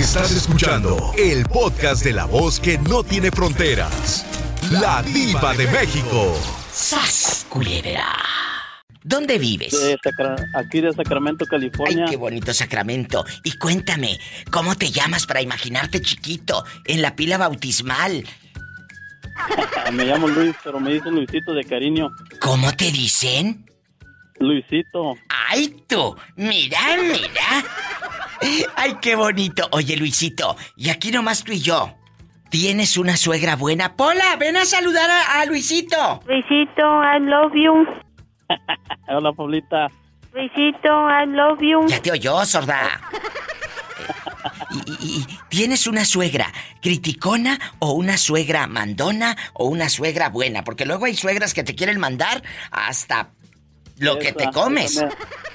Estás escuchando el podcast de la voz que no tiene fronteras. La diva de México. ¡Sas, culebra! ¿Dónde vives? De aquí de Sacramento, California. Ay, qué bonito Sacramento. Y cuéntame, ¿cómo te llamas para imaginarte chiquito en la pila bautismal? Me llamo Luis, pero me dicen Luisito de cariño. ¿Cómo te dicen? Luisito. ¡Ay, tú! ¡Mira, mira! ¡Ay, qué bonito! Oye, Luisito, y aquí nomás tú y yo. ¿Tienes una suegra buena? Pola, ven a saludar a, a Luisito. Luisito, I love you. Hola, Pablita. Luisito, I love you. Ya te oyó, sorda. Y, y- y- ¿Tienes una suegra criticona o una suegra mandona o una suegra buena? Porque luego hay suegras que te quieren mandar hasta lo que te comes.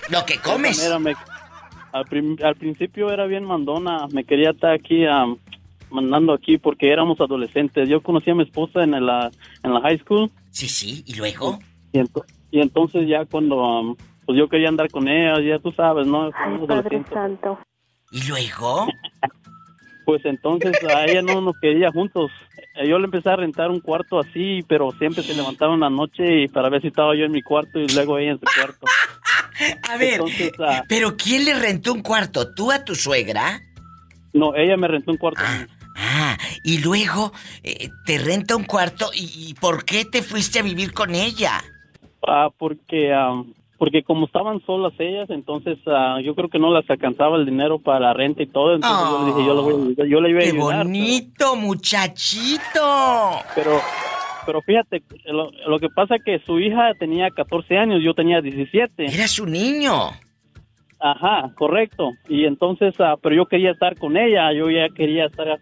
Lo que Esa comes. mera me- al, prim- al principio era bien mandona. Me quería estar aquí, mandando aquí porque éramos adolescentes. Yo conocí a mi esposa en la, en la high school. Sí, sí, y luego. Y, ento- y entonces ya cuando pues yo quería andar con ella, ya tú sabes, ¿no? Ay, Padre. Santo. ¿Y luego? Pues entonces a ella no nos quería juntos. Eh, Yo le empecé a rentar un cuarto así, pero siempre se levantaba en la noche y para ver si estaba yo en mi cuarto y luego ella en su cuarto. A ver, Entonces, ah, ¿pero quién le rentó un cuarto? ¿Tú a tu suegra? no, ella me rentó un cuarto. Ah, ah, y luego eh, te renta un cuarto y, y ¿por qué te fuiste a vivir con ella? Ah, porque am, porque como estaban solas ellas, entonces ah, yo creo que no las alcanzaba el dinero para la renta y todo, entonces yo le dije, yo le voy a ayudar, yo le iba a ¡Qué ayudar. bonito, muchachito! Pero pero fíjate, lo, lo que pasa que su hija tenía 14 años, yo tenía 17. Era su niño. Ajá, correcto. Y entonces, ah, pero yo quería estar con ella, yo ya quería estar,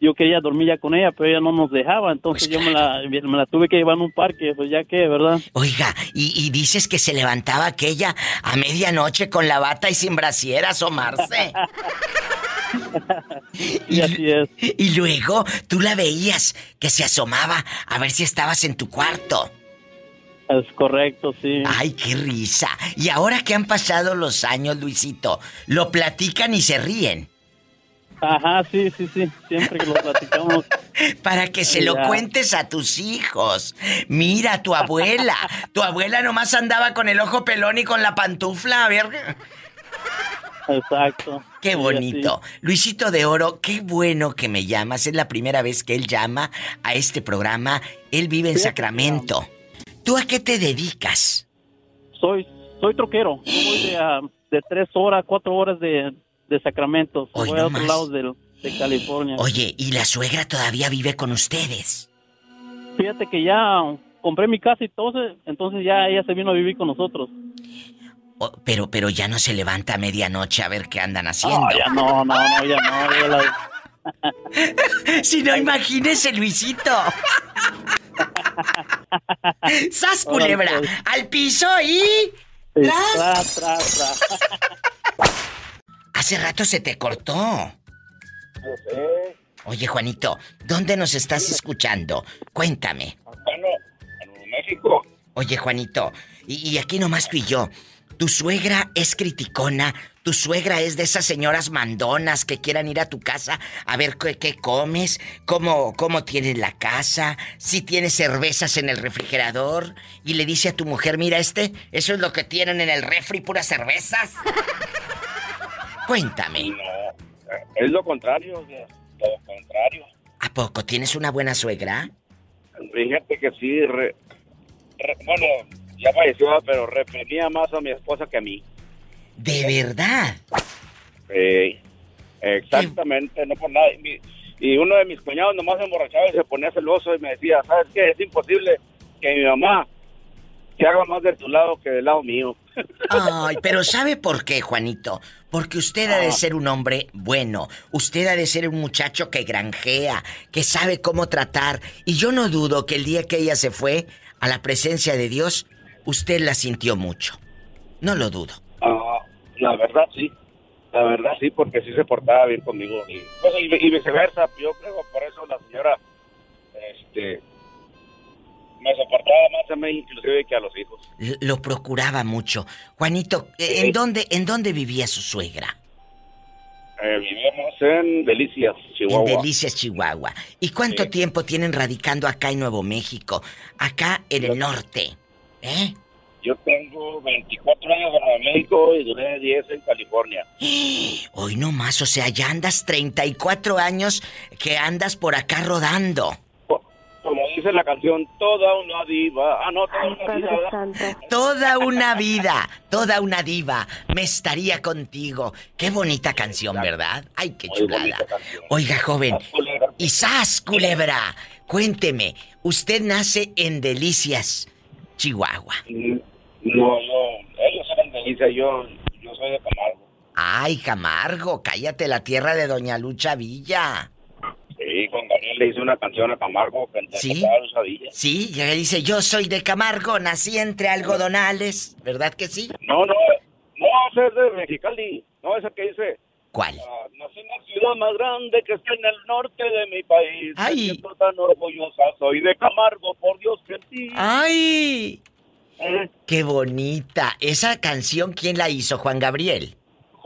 yo quería dormir ya con ella, pero ella no nos dejaba, entonces Pues yo me la, me la tuve que llevar a un parque, pues ya que, ¿verdad? Oiga, y, y dices que se levantaba aquella a medianoche con la bata y sin brasier a asomarse. Y así es. Y luego tú la veías que se asomaba a ver si estabas en tu cuarto. Es correcto, sí. Ay, qué risa. Y ahora que han pasado los años, Luisito, lo platican y se ríen. Ajá, sí, sí, sí, siempre que lo platicamos. Para que se lo Ya. cuentes a tus hijos. Mira, tu abuela. Tu abuela nomás andaba con el ojo pelón y con la pantufla. A ver. Exacto. Qué Sí, bonito. Luisito de Oro, qué bueno que me llamas. Es la primera vez que él llama a este programa. Él vive en Sacramento. ¿Tú a qué te dedicas? Soy, soy troquero. Voy de, ah, de tres horas, cuatro horas de, de Sacramento. Hoy a no otro más. lado de, California. Oye, ¿y la suegra todavía vive con ustedes? Fíjate que ya compré mi casa y todo, entonces ya ella se vino a vivir con nosotros. O- pero, pero ya no se levanta a medianoche a ver qué andan haciendo. No, ya no, no, no, ya no. ya la- Si no, imagínese, Luisito. ¡Sas, culebra! Pues. ¡Al piso y... Tras, tras, tras. Hace rato se te cortó. Oye, Juanito, ¿dónde nos estás escuchando? Cuéntame. En México. Oye, Juanito, y, y aquí nomás tú y yo. Tu suegra es criticona, tu suegra es de esas señoras mandonas que quieran ir a tu casa a ver qué, qué comes, cómo, cómo tienes la casa, si tienes cervezas en el refrigerador y le dice a tu mujer, mira este, eso es lo que tienen en el refri, puras cervezas. Cuéntame, No, es lo contrario, lo contrario. ¿a poco tienes una buena suegra? Fíjate que sí, re- re- bueno, ya falleció, pero reprimía más a mi esposa que a mí. De verdad. Eh, exactamente, no por nada. Y uno de mis cuñados nomás se emborrachaba y se ponía celoso y me decía, ¿sabes qué? Es imposible que mi mamá se haga más de tu lado que del lado mío. Ay, pero ¿sabe por qué, Juanito? Porque usted ha de ser un hombre bueno. Usted ha de ser un muchacho que granjea, que sabe cómo tratar. Y yo no dudo que el día que ella se fue a la presencia de Dios, usted la sintió mucho. No lo dudo. Ah, la verdad sí, la verdad sí, porque sí se portaba bien conmigo. Y, pues, y, y viceversa, yo creo por eso la señora este, me soportaba más a mí inclusive que a los hijos. Lo procuraba mucho. Juanito, ¿en Sí. dónde, en dónde vivía su suegra? Eh, vivimos en Delicias, Chihuahua. En Delicias, Chihuahua. ¿Y cuánto Sí. tiempo tienen radicando acá en Nuevo México? Acá en el norte. ¿Eh? Yo tengo 24 años en Nuevo México y duré 10 en California. Hoy no más, o sea, ya andas 34 años que andas por acá rodando. Co- Como dice la canción, toda una diva. Ah, no, toda Ay, una Padre vida. Santo. Toda una vida, toda una diva, me estaría contigo. Qué bonita canción, ¿verdad? Ay, qué Muy chulada. Oiga, joven, y sas, culebra, cuénteme, usted nace en Delicias, Chihuahua. Mm, No, yo, ellos eran Delicias, yo, yo soy de Camargo. Ay, Camargo, cállate la tierra de Doña Lucha Villa. Sí, con Gabriel le hice una canción a Camargo que ¿Sí? Avilla. Sí, ya dice, yo soy de Camargo, nací entre algodonales, ¿verdad que sí? No, no, no, ese es de Mexicali. No, ese que dice, ¿Cuál? ah, nací en la ciudad más grande que está en el norte de mi país. Ay. Me siento tan orgullosa, soy de Camargo, por Dios que sí. ¡Ay! Eh, ¡Qué bonita! Esa canción, ¿quién la hizo? Juan Gabriel.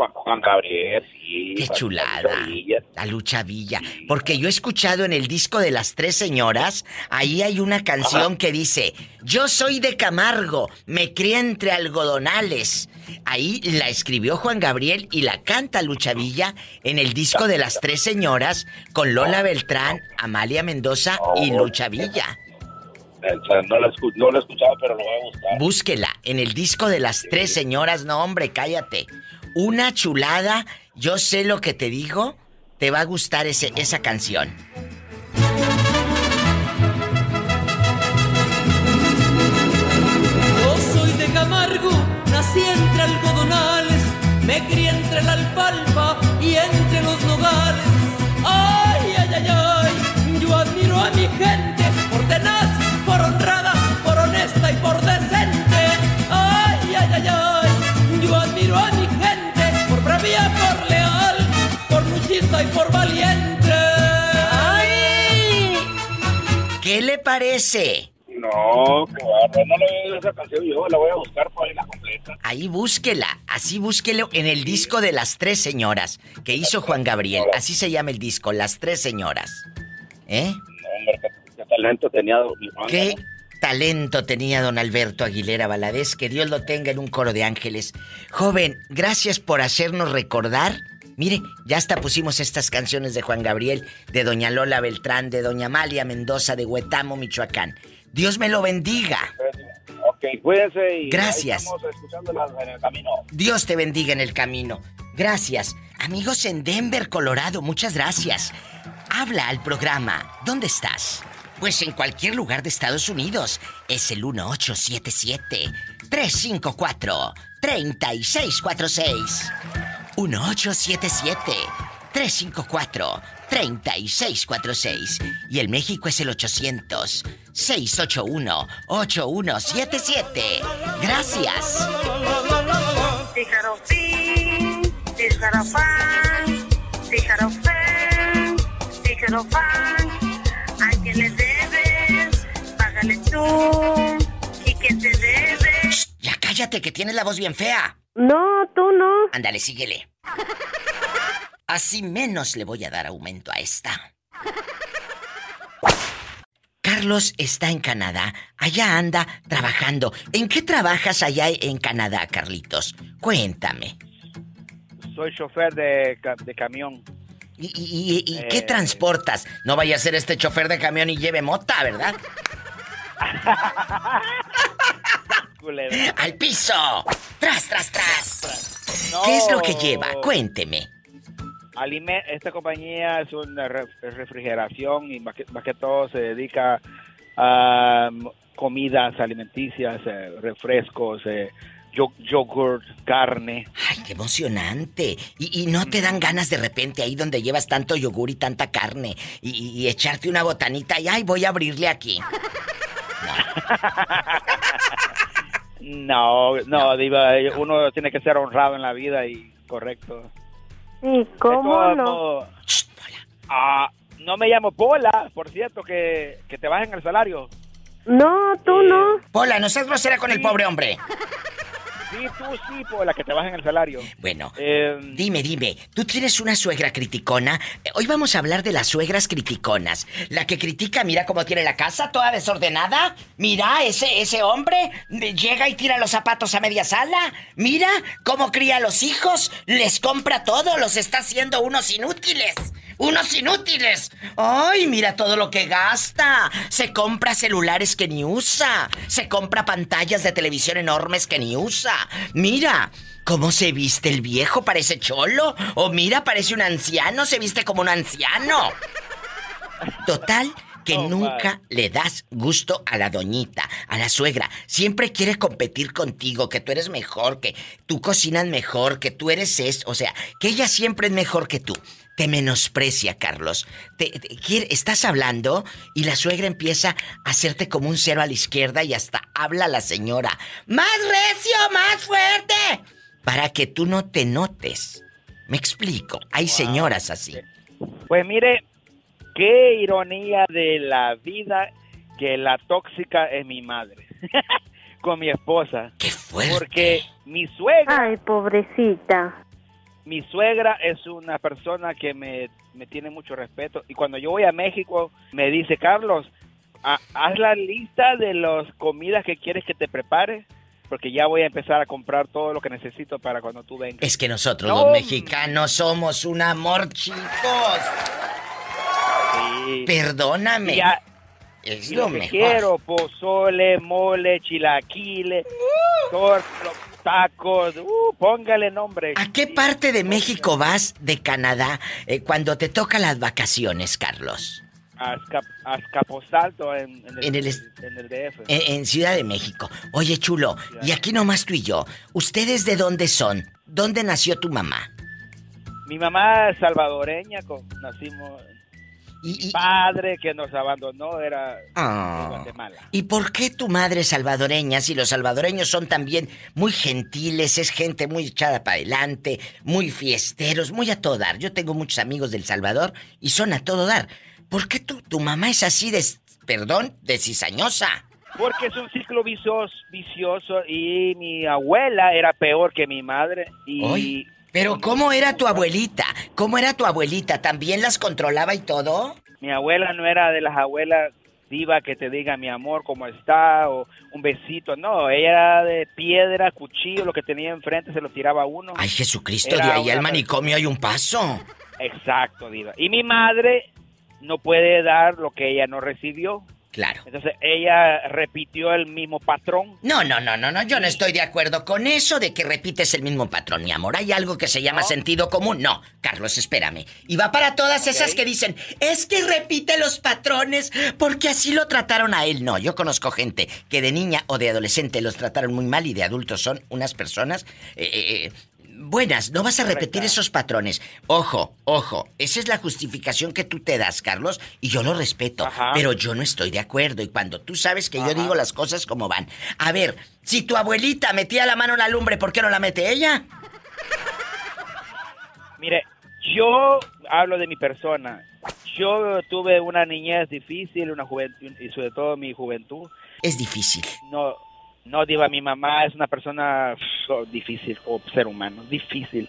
Juan, Juan Gabriel, sí. ¡Qué chulada! Villa. La lucha Villa. Porque yo he escuchado en el disco de las tres señoras, ahí hay una canción que dice, yo soy de Camargo, me crié entre algodonales. Ahí la escribió Juan Gabriel y la canta Lucha Villa en el disco de las tres señoras con Lola Beltrán, Amalia Mendoza y Lucha Villa. No, la escu- no la he escuchado, pero lo voy a buscar. Búsquela en el disco de las tres señoras. No, hombre, cállate. Una chulada. Yo sé lo que te digo. Te va a gustar ese, esa canción. Yo soy de Camargo, nací entre algodonales, me crié entre la alfalfa y entre los nogales. Ay, ay, ay, ay, yo admiro a mi gente por tenaz, por honrada, por honesta y por decente. Gente por leal, por luchista y por valiente. ¡Ay! ¿Qué le parece? No, qué bárbaro. No le oído esa canción yo, la voy a buscar por ahí la completa. Ahí búsquela, así búsquelo en el disco de las tres señoras que hizo Juan Gabriel. Así se llama el disco, Las Tres Señoras. ¿Eh? No, hombre, qué, qué talento tenía Juan, ¿Qué ¿no? Talento tenía don Alberto Aguilera Valadez? Que Dios lo tenga en un coro de ángeles. Joven, gracias por hacernos recordar. Mire, ya hasta pusimos estas canciones de Juan Gabriel, de doña Lola Beltrán, de doña Amalia Mendoza, de Huetamo, Michoacán. Dios me lo bendiga. Ok, cuídense y Gracias. estamos en el camino. Dios te bendiga en el camino. Gracias. Amigos en Denver, Colorado, muchas gracias. Habla al programa. ¿Dónde estás? Pues en cualquier lugar de Estados Unidos. Es el 1877-354-3646. 1877-354-3646. Y el México es el 800-681-8177. Gracias. Tijarofín, tijarofán, tijarofán, tijarofán. ¿A quién le debes? Págale tú. ¿Y quién te debe? Ya cállate, que tienes la voz bien fea. No, tú no. Ándale, síguele. Así menos le voy a dar aumento a esta. Carlos está en Canadá. Allá anda trabajando. ¿En qué trabajas allá en Canadá, Carlitos? Cuéntame. Soy chofer de, ca- de camión. ¿Y, y- y- y qué Eh. transportas? No vaya a ser este chofer de camión y lleve mota, ¿verdad? ¡Al piso! ¡Tras, tras, tras! No. ¿Qué es lo que lleva? Cuénteme. Alime- esta compañía es una re- refrigeración y más que, más que todo se dedica a um, comidas alimenticias, eh, refrescos, eh, yo- yogurt, carne. ¡Ay, qué emocionante! Y, y no te dan ganas de repente ahí donde llevas tanto yogur y tanta carne y, y- y echarte una botanita y ¡ay, voy a abrirle aquí! No, no, Diva, eh, uno tiene que ser honrado en la vida y correcto. ¿Y cómo no? Ah, no me llamo Pola, por cierto, que, que te bajen el salario. No, tú Eh, no. Pola, no seas grosera con el pobre hombre. Sí, tú sí, por la que te bajen el salario. Bueno, Eh, dime, dime, ¿tú tienes una suegra criticona? Eh, Hoy vamos a hablar de las suegras criticonas. La que critica, mira cómo tiene la casa, toda desordenada. Mira, ese, ese hombre eh, llega y tira los zapatos a media sala. Mira cómo cría a los hijos, les compra todo, los está haciendo unos inútiles. ¡Unos inútiles! ¡Ay, mira todo lo que gasta! Se compra celulares que ni usa. Se compra pantallas de televisión enormes que ni usa. Mira, ¿cómo se viste el viejo? ¿Parece cholo? O mira, parece un anciano, se viste como un anciano. Total, que Oh, nunca le das gusto a la doñita, a la suegra. Siempre quiere competir contigo, que tú eres mejor, que tú cocinas mejor, que tú eres esto. O sea, que ella siempre es mejor que tú. Te menosprecia, Carlos. Te, estás hablando y la suegra empieza a hacerte como un cero a la izquierda y hasta habla la señora. ¡Más recio, más fuerte! Para que tú no te notes. Me explico. Hay señoras así. Pues mire, qué ironía de la vida que la tóxica es mi madre. Con mi esposa. ¡Qué fuerte! Porque mi suegra, Ay, pobrecita. Mi suegra es una persona que me, me tiene mucho respeto. Y cuando yo voy a México, me dice, Carlos, ha- haz la lista de las comidas que quieres que te prepare. Porque ya voy a empezar a comprar todo lo que necesito para cuando tú vengas. Es que nosotros No. los mexicanos somos un amor, chicos. Sí. Perdóname. Ya- es Y lo lo que mejor. quiero, pozole, mole, chilaquiles, tor- tacos, uh, póngale nombre. ¿A qué parte de. México vas de Canadá eh, cuando te tocan las vacaciones, Carlos? A, Azca- a Azcapotzalco en, en el, En el es- en el DF. En, en Ciudad de México. Oye, chulo, y aquí nomás tú y yo. ¿Ustedes de dónde son? ¿Dónde nació tu mamá? Mi mamá es salvadoreña, con- nacimos... Y, padre que nos abandonó era de Ah. Guatemala. ¿Y por qué tu madre es salvadoreña si los salvadoreños son también muy gentiles, es gente muy echada para adelante, muy fiesteros, muy a todo dar? Yo tengo muchos amigos del Salvador y son a todo dar. ¿Por qué tu, tu mamá es así de, perdón, de cizañosa? Porque es un ciclo vicioso, vicioso y mi abuela era peor que mi madre y... Pero ¿cómo era tu abuelita? ¿Cómo era tu abuelita? ¿También las controlaba y todo? Mi abuela no era de las abuelas diva que te diga mi amor cómo está o un besito, no, ella era de piedra, cuchillo, lo que tenía enfrente se lo tiraba a uno. Ay, Jesucristo, Era de ahí al manicomio hay un paso. Exacto, diva. Y mi madre no puede dar lo que ella no recibió. Claro. Entonces ella repitió el mismo patrón. No, no, no, no, no, yo no estoy de acuerdo con eso de que repites el mismo patrón, mi amor. Hay algo que se llama ¿No? sentido común. No, Carlos, espérame. Y va para todas esas que dicen, es que repite los patrones porque así lo trataron a él. No, yo conozco gente que de niña o de adolescente los trataron muy mal y de adultos son unas personas eh, eh, eh, buenas. No vas a repetir esos patrones. Ojo, ojo, esa es la justificación que tú te das, Carlos, y yo lo respeto. Ajá. Pero yo no estoy de acuerdo y cuando tú sabes que yo digo las cosas como van. A ver, si tu abuelita metía la mano en la lumbre, ¿por qué no la mete ella? Mire, yo hablo de mi persona. Yo tuve una niñez difícil, una juventud y sobre todo mi juventud. Es difícil. No, no diva, mi mamá es una persona pff, difícil como ser humano, difícil.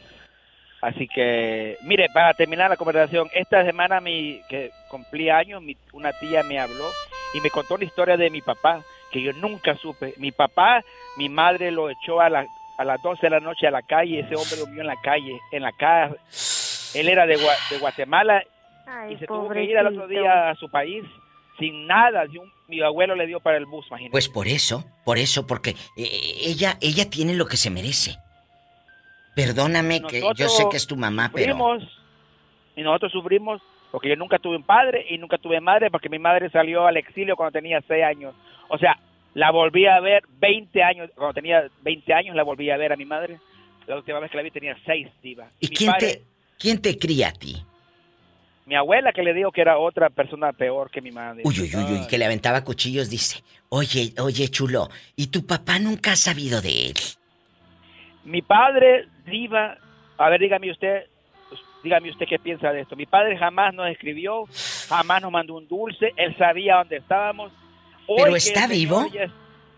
Así que, mire, para terminar la conversación, esta semana mi, que cumplí años, mi- una tía me habló y me contó la historia de mi papá, que yo nunca supe. Mi papá, mi madre lo echó a, la- a las 12 de la noche a la calle, ese hombre durmió en la calle, en la casa. Él era de, de Guatemala Ay, y se tuvo que ir al otro día a su país sin nada. un- mi abuelo le dio para el bus, imagínate. Pues por eso, por eso, porque eh, ella, ella tiene lo que se merece. Perdóname que yo sé que es tu mamá, pero... sufrimos, y nosotros sufrimos porque yo nunca tuve un padre y nunca tuve madre porque mi madre salió al exilio cuando tenía 6 años. O sea, la volví a ver 20 años, cuando tenía 20 años la volví a ver a mi madre. La última vez que la vi tenía 6, diva. ¿Y quién padre- te, quién te cría a ti? Mi abuela que le dijo que era otra persona peor que mi madre. Uy, uy, uy, que le aventaba cuchillos, dice. Oye, oye, chulo, ¿y tu papá nunca ha sabido de él? Mi padre, diva, a ver, dígame usted, dígame usted qué piensa de esto. Mi padre jamás nos escribió, jamás nos mandó un dulce, él sabía dónde estábamos. Hoy ¿Pero está vivo? es-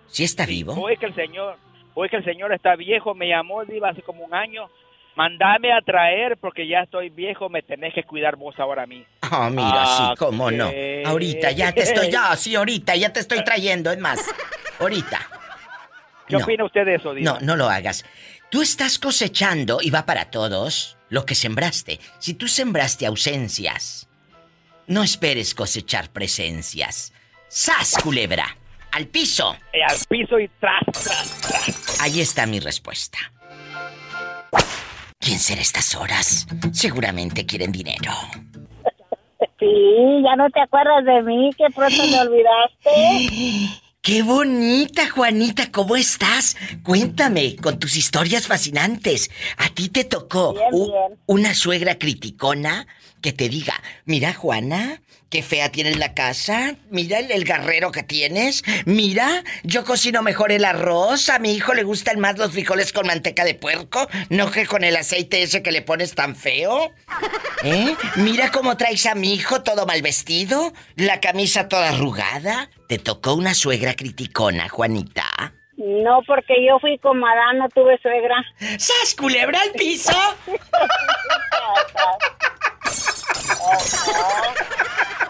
¿Sí está vivo? Hoy que el Señor, hoy que el señor está viejo, me llamó, Diva, hace como un año. Mandame a traer porque ya estoy viejo, me tenés que cuidar vos ahora a mí. Ah, mira, sí, Ah, cómo no. Ahorita ya te estoy, ya, sí, ahorita ya te estoy trayendo, es más. Ahorita. ¿Qué No. opina usted de eso? No, no lo hagas. Tú estás cosechando, y va para todos, lo que sembraste. Si tú sembraste ausencias, no esperes cosechar presencias. ¡Sas, culebra! ¡Al piso! Eh, al piso y tras, tras, tras. Ahí está mi respuesta. ¿Quién será estas horas? Seguramente quieren dinero. Sí, ya no te acuerdas de mí, que pronto me olvidaste. ¡Qué bonita, Juanita! ¿Cómo estás? Cuéntame, con tus historias fascinantes. ¿A ti te tocó Bien, u- bien. una suegra criticona que te diga, mira, Juana, qué fea tienes la casa, mira el, el garrero que tienes, mira, yo cocino mejor el arroz, a mi hijo le gustan más los frijoles con manteca de puerco, no que con el aceite ese que le pones tan feo? ¿Eh? Mira cómo traes a mi hijo todo mal vestido, la camisa toda arrugada. ¿Te tocó una suegra criticona, Juanita? No, porque yo fui con Adán, no tuve suegra. ¡Sas, culebra al piso!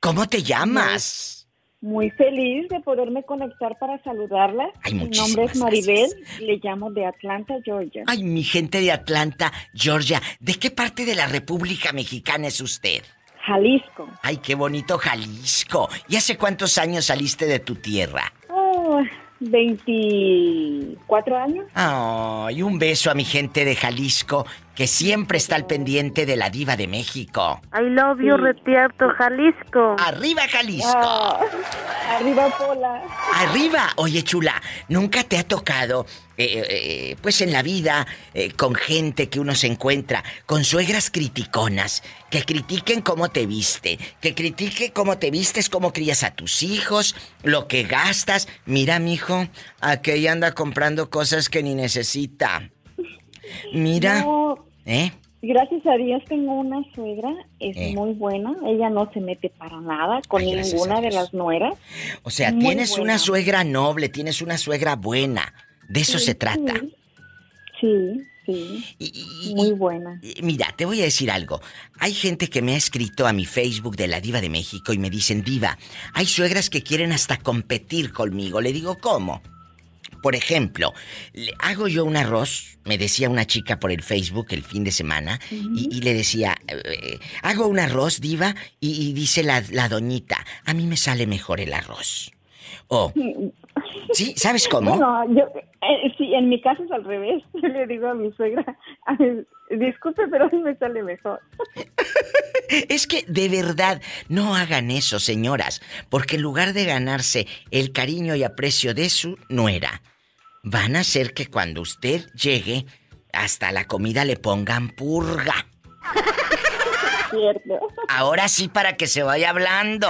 ¿Cómo te llamas? Muy feliz de poderme conectar para saludarla. Ay, Mi nombre es Maribel, gracias. le llamo de Atlanta, Georgia. Ay, mi gente de Atlanta, Georgia. ¿De qué parte de la República Mexicana es usted? Jalisco. Ay, qué bonito Jalisco. ¿Y hace cuántos años saliste de tu tierra? Oh, 24 años. Ay, un beso a mi gente de Jalisco, que siempre está al pendiente de la diva de México. I love you, Retierto, Jalisco. ¡Arriba, Jalisco! Ah, arriba Pola. Arriba, oye chula, nunca te ha tocado, eh, eh, pues en la vida, eh, con gente que uno se encuentra, con suegras criticonas, que critiquen cómo te viste, que critiquen cómo te vistes, cómo crías a tus hijos, lo que gastas. Mira, mijo, aquella anda comprando cosas que ni necesita. Mira, No, ¿eh? gracias a Dios tengo una suegra, es Eh. muy buena. Ella no se mete para nada con Ay, ninguna de las nueras. O sea, Muy tienes buena. una suegra noble, tienes una suegra buena. De eso Sí, se trata. Sí, sí, y- y- Muy buena. Mira, te voy a decir algo. Hay gente que me ha escrito a mi Facebook de la Diva de México y me dicen, Diva, hay suegras que quieren hasta competir conmigo. Le digo, ¿cómo? Por ejemplo, le hago yo un arroz, me decía una chica por el Facebook el fin de semana, y, y le decía, eh, hago un arroz, diva, y, y dice la, la doñita, a mí me sale mejor el arroz. O, ¿sí? ¿Sabes cómo? Bueno, yo, eh, sí, en mi caso es al revés. Yo le digo a mi suegra, "Ay, disculpe, pero a mí me sale mejor. Es que de verdad no hagan eso, señoras, porque en lugar de ganarse el cariño y aprecio de su nuera, van a hacer que cuando usted llegue, hasta la comida le pongan purga. Cierto. Ahora sí para que se vaya hablando.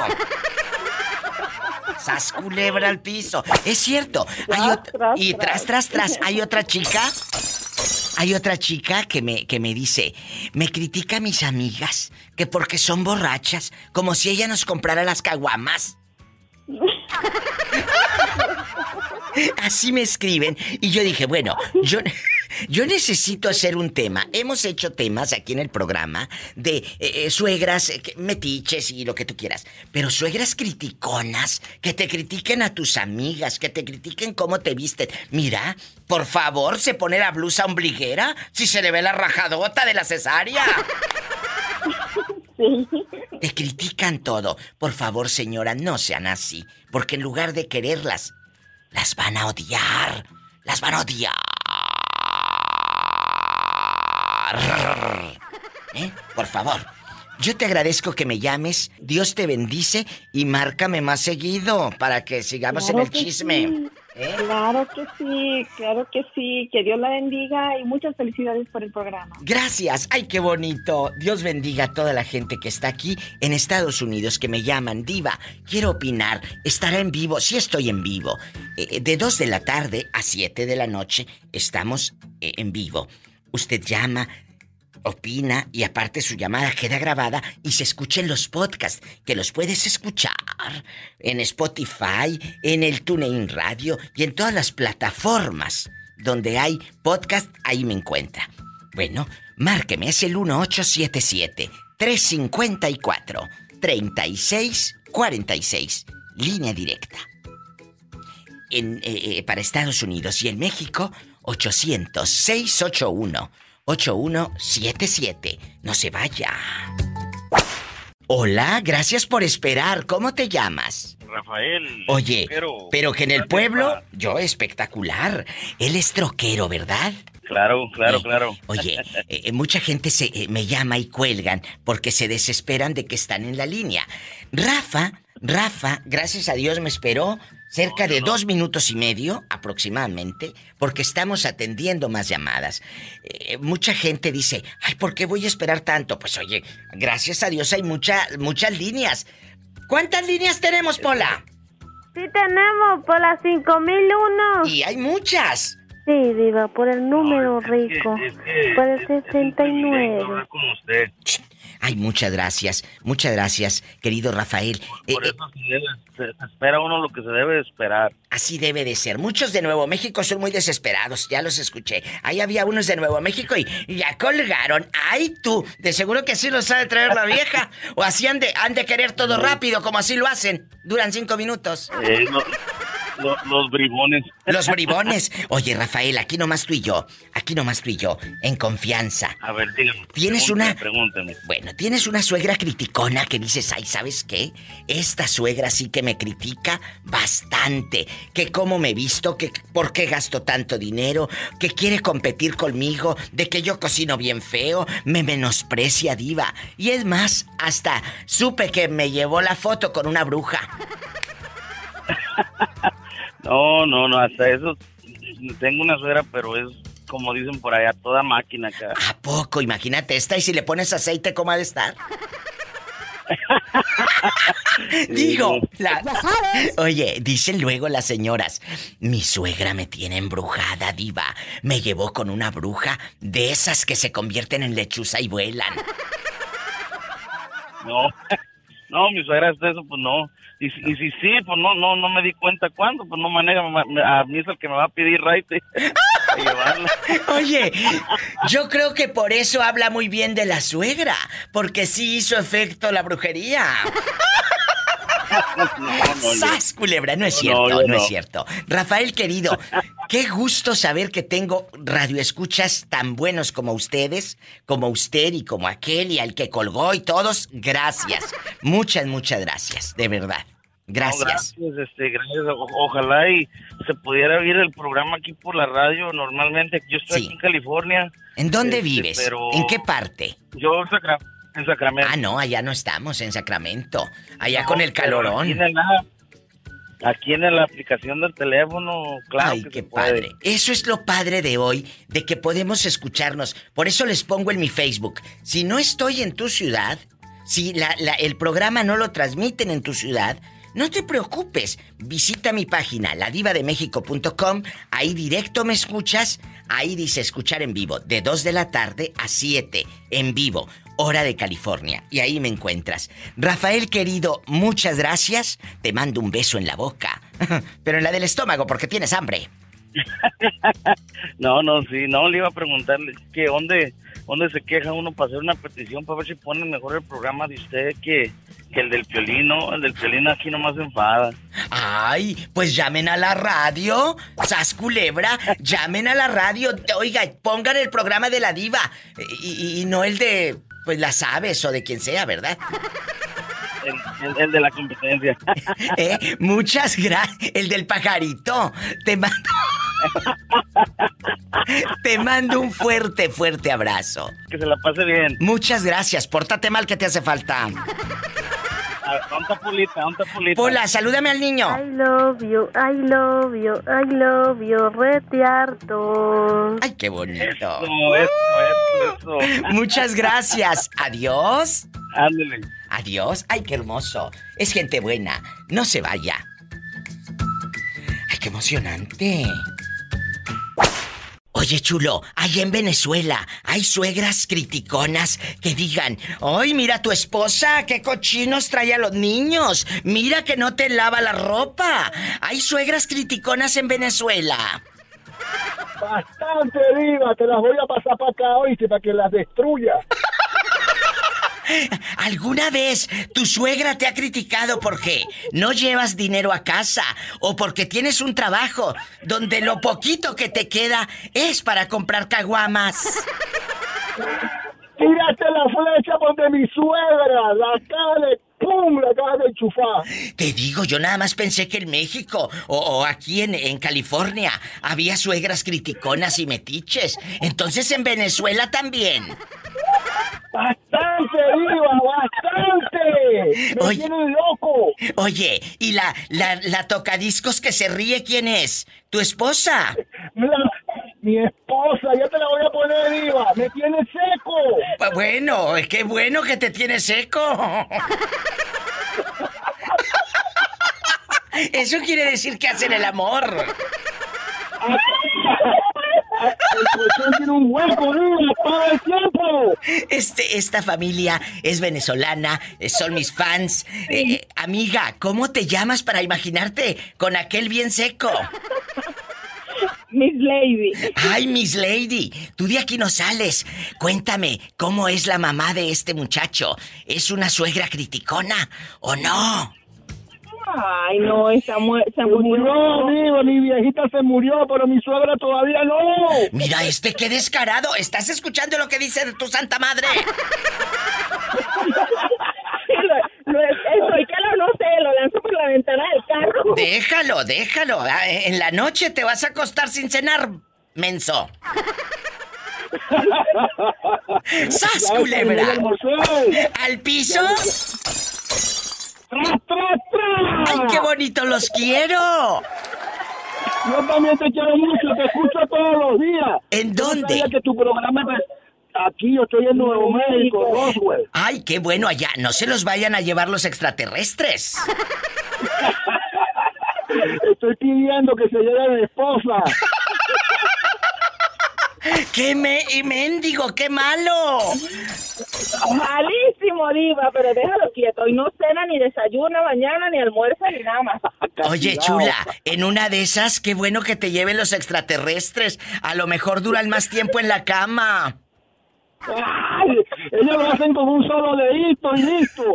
Sas culebra al piso. Es cierto. Hay Tras, ot- tras, y tras, tras, tras. tras. Hay otra chica. Hay otra chica que me, que me dice, me critica a mis amigas, que porque son borrachas, como si ella nos comprara las caguamas. Así me escriben. Y yo dije, bueno, yo, yo necesito hacer un tema. Hemos hecho temas aquí en el programa de eh, eh, suegras eh, metiches y lo que tú quieras. Pero suegras criticonas, que te critiquen a tus amigas, que te critiquen cómo te visten. Mira, por favor, se pone la blusa ombliguera si se le ve la rajadota de la cesárea. Sí. Te critican todo. Por favor, señora, no sean así. Porque en lugar de quererlas, las van a odiar. Las van a odiar. ¿Eh? Por favor. Yo te agradezco que me llames. Dios te bendice y márcame más seguido para que sigamos Claro en el chisme. sí. ¿Eh? Claro que sí, claro que sí. Que Dios la bendiga y muchas felicidades por el programa. Gracias, ay qué bonito. Dios bendiga a toda la gente que está aquí en Estados Unidos que me llaman. Diva, quiero opinar. Estará en vivo, sí estoy en vivo. Eh, de 2 de la tarde a 7 de la noche estamos eh, en vivo. Usted llama, opina y aparte su llamada queda grabada y se escucha en los podcasts, que los puedes escuchar en Spotify, en el TuneIn Radio y en todas las plataformas donde hay podcast, ahí me encuentra. Bueno, márqueme, es el 1877 354 3646, línea directa. En, eh, eh, para Estados Unidos y en México, 800-681-8177. No se vaya. Hola, gracias por esperar. ¿Cómo te llamas? Rafael. Oye, pero, pero que en el pueblo, yo espectacular. Él es troquero, ¿verdad? Claro, claro, Eh, claro. Oye, eh, mucha gente se eh, me llama y cuelgan porque se desesperan de que están en la línea. Rafa, Rafa, gracias a Dios me esperó cerca de dos minutos y medio aproximadamente porque estamos atendiendo más llamadas. Eh, mucha gente dice, ay, ¿por qué voy a esperar tanto? Pues oye, gracias a Dios hay mucha, muchas líneas. ¿Cuántas líneas tenemos, Pola? Sí tenemos por las 5001. Y hay muchas. Sí, diva, por el número rico. Por el 69. con usted. Ay, muchas gracias, muchas gracias, querido Rafael. Eh, Por eh, eso se, debe- se- espera uno lo que se debe de esperar. Así debe de ser. Muchos de Nuevo México son muy desesperados, ya los escuché. Ahí había unos de Nuevo México y ya colgaron. ¡Ay, tú! De seguro que así lo sabe traer la vieja. O así han de, han de querer todo rápido, como así lo hacen. Duran cinco minutos. Eh, lo- lo- los bribones. Los bribones. Oye, Rafael, aquí nomás tú y yo. Aquí nomás tú y yo. En confianza. A ver, dígame. Tienes pregúnteme, una- Pregúnteme. Bueno, tienes una suegra criticona que dices, ay, ¿sabes qué? Esta suegra sí que me critica bastante. Que cómo me visto, que por qué gasto tanto dinero, que quiere competir conmigo, de que yo cocino bien feo, me menosprecia diva. Y es más, hasta supe que me llevó la foto con una bruja. No, no, no, hasta eso. Tengo una suegra, pero es como dicen por allá, toda máquina acá. ¿A poco? Imagínate esta y si le pones aceite, ¿cómo ha de estar? Digo, la- oye, dicen luego las señoras, mi suegra me tiene embrujada, diva. Me llevó con una bruja de esas que se convierten en lechuza y vuelan. No, no, mi suegra hasta eso, pues no. Y, si- y si sí, pues no, no, no me di cuenta cuándo, pues no maneja, ma- a mí es el que me va a pedir raite. Oye, yo creo que por eso habla muy bien de la suegra, porque sí hizo efecto la brujería. No, no, yo- ¡Sas, culebra! No es No, cierto, no, es no. cierto. Rafael, querido, qué gusto saber que tengo radioescuchas tan buenos como ustedes, como usted y como aquel y al que colgó y todos. Gracias. Muchas, muchas gracias, de verdad. No, Gracias. gracias, este, gracias. O- ojalá y se pudiera oír el programa aquí por la radio. Normalmente yo estoy Sí. aquí en California. ¿En dónde Este, vives? pero- ¿En qué parte? Yo en Sacra- en Sacramento. Ah, no, allá no estamos, en Sacramento. Allá No, con el calorón. Aquí en, la, aplicación del teléfono, claro Ay, que qué se puede. padre. Eso es lo padre de hoy, de que podemos escucharnos. Por eso les pongo en mi Facebook. Si no estoy en tu ciudad, si la- la- el programa no lo transmiten en tu ciudad, no te preocupes. Visita mi página, ladivademexico.com. Ahí directo me escuchas. Ahí dice escuchar en vivo, de 2 de la tarde a 7, en vivo, hora de California. Y ahí me encuentras. Rafael querido, muchas gracias. Te mando un beso en la boca. Pero en la del estómago, porque tienes hambre. No, no, sí, no, le iba a preguntarle que dónde, dónde se queja uno para hacer una petición para ver si ponen mejor el programa de usted que, que el del piolín, ¿no? El del piolín aquí nomás se enfada. Ay, pues llamen a la radio, Sas Culebra, llamen a la radio. Oiga, pongan el programa de la diva y, y- y no el de, pues las aves o de quien sea, ¿verdad? El, el- el de la competencia. ¿Eh? Muchas gracias. El del pajarito. Te mando. Te mando un fuerte, fuerte abrazo. que se la pase bien. Muchas gracias. Pórtate mal que te hace falta. A- ¿Dónde está Pulita? ¿Dónde está Pulita? Pola, salúdame al niño. I love you, I love you, I love you, retiarto. Ay, qué bonito. No, eso, eso, eso. Muchas gracias. Adiós. Ándele. Adiós. Ay, qué hermoso. Es gente buena. No se vaya. Ay, qué emocionante. Oye, chulo, allá en Venezuela hay suegras criticonas que digan, ¡ay, mira tu esposa! ¡Qué cochinos trae a los niños! ¡Mira que no te lava la ropa! Hay suegras criticonas en Venezuela. Bastante viva, te las voy a pasar para acá hoy para que las destruya. ¿Alguna vez tu suegra te ha criticado porque no llevas dinero a casa o porque tienes un trabajo donde lo poquito que te queda es para comprar caguamas? Tírate la flecha por mi suegra, la acaba de ¡pum! la acaba de enchufar. Te digo, yo nada más pensé que en México o, o aquí en, en California había suegras criticonas y metiches. Entonces en Venezuela también. ¡Bastante, viva! ¡Bastante! ¡Me Oye. tienen loco! Oye, ¿y la, la, la tocadiscos que se ríe quién es? ¿Tu esposa? La- mi esposa, ya te la voy a poner viva. Me tiene seco. Pues bueno, qué bueno que te tiene seco. Eso quiere decir que hacen el amor. El colchón tiene un hueco, viva, todo el tiempo. Este, esta familia es venezolana, eh, son mis fans. Eh, eh, amiga, ¿cómo te llamas para imaginarte con aquel bien seco? Miss Lady. Ay, Miss Lady, tú de aquí no sales. Cuéntame, ¿cómo es la mamá de este muchacho? ¿Es una suegra criticona o no? Ay, no, esa mu se murió. murió, viva, mi viejita se murió, pero mi suegra todavía no. Mira, este qué descarado. ¿Estás escuchando lo que dice tu santa madre? Lo- lo- eso, no sé, lo lanzó por la ventana del carro. Déjalo, déjalo. Ah, En la noche te vas a acostar sin cenar, menso. ¡Sas, culebra! ¿Al piso? ¡Tras, tras, tras! ¡Ay, qué bonito los quiero! Yo también te quiero mucho, te escucho todos los días. ¿En Yo dónde? sabía que tu programa es- Aquí yo estoy en Nuevo México, Roswell. ¡Ay, qué bueno allá! No se los vayan a llevar los extraterrestres. Estoy pidiendo que se lleve mi esposa. ¡Qué me y mendigo, qué malo! Malísimo, diva, pero déjalo quieto. Y no cena, ni desayuna mañana, ni almuerza, ni nada más. Oye, chula, en una de esas, qué bueno que te lleven los extraterrestres. A lo mejor duran más tiempo en la cama. Ay, ellos lo hacen con un solo dedito y listo.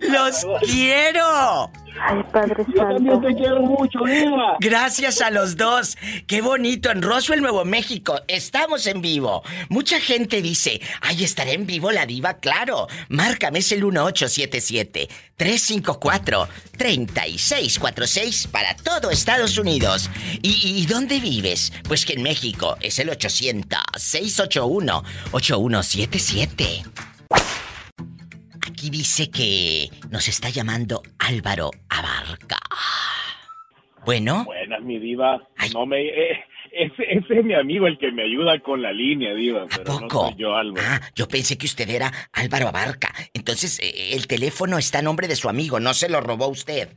¡Los quiero! Ay, Padre Yo también Santo. te quiero mucho, Diva. Gracias a los dos. Qué bonito. En Roswell, Nuevo México. Estamos en vivo. Mucha gente dice, ay, estaré en vivo la diva. Claro. Márcame es el 1877-354-3646 para todo Estados Unidos. ¿Y, y dónde vives? Pues que en México es el 800-681-8177. Aquí dice que nos está llamando Álvaro Abarca. Bueno. Buenas, mi diva. Ay. No me... eh, ese, ese es mi amigo el que me ayuda con la línea, diva. ¿A Pero poco? no soy yo, Álvaro. Ah, yo pensé que usted era Álvaro Abarca. Entonces, eh, el teléfono está a nombre de su amigo, no se lo robó usted.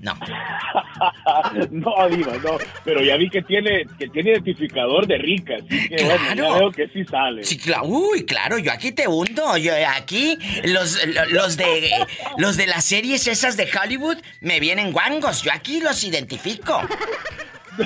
No. no, diva, no. Pero ya vi que tiene que tiene identificador de rica, así que bueno, Claro. ya veo que sí sale. Sí, claro. Uy, claro, yo aquí te hundo. Yo aquí, los, lo- los de los de las series esas de Hollywood me vienen guangos. Yo aquí los identifico.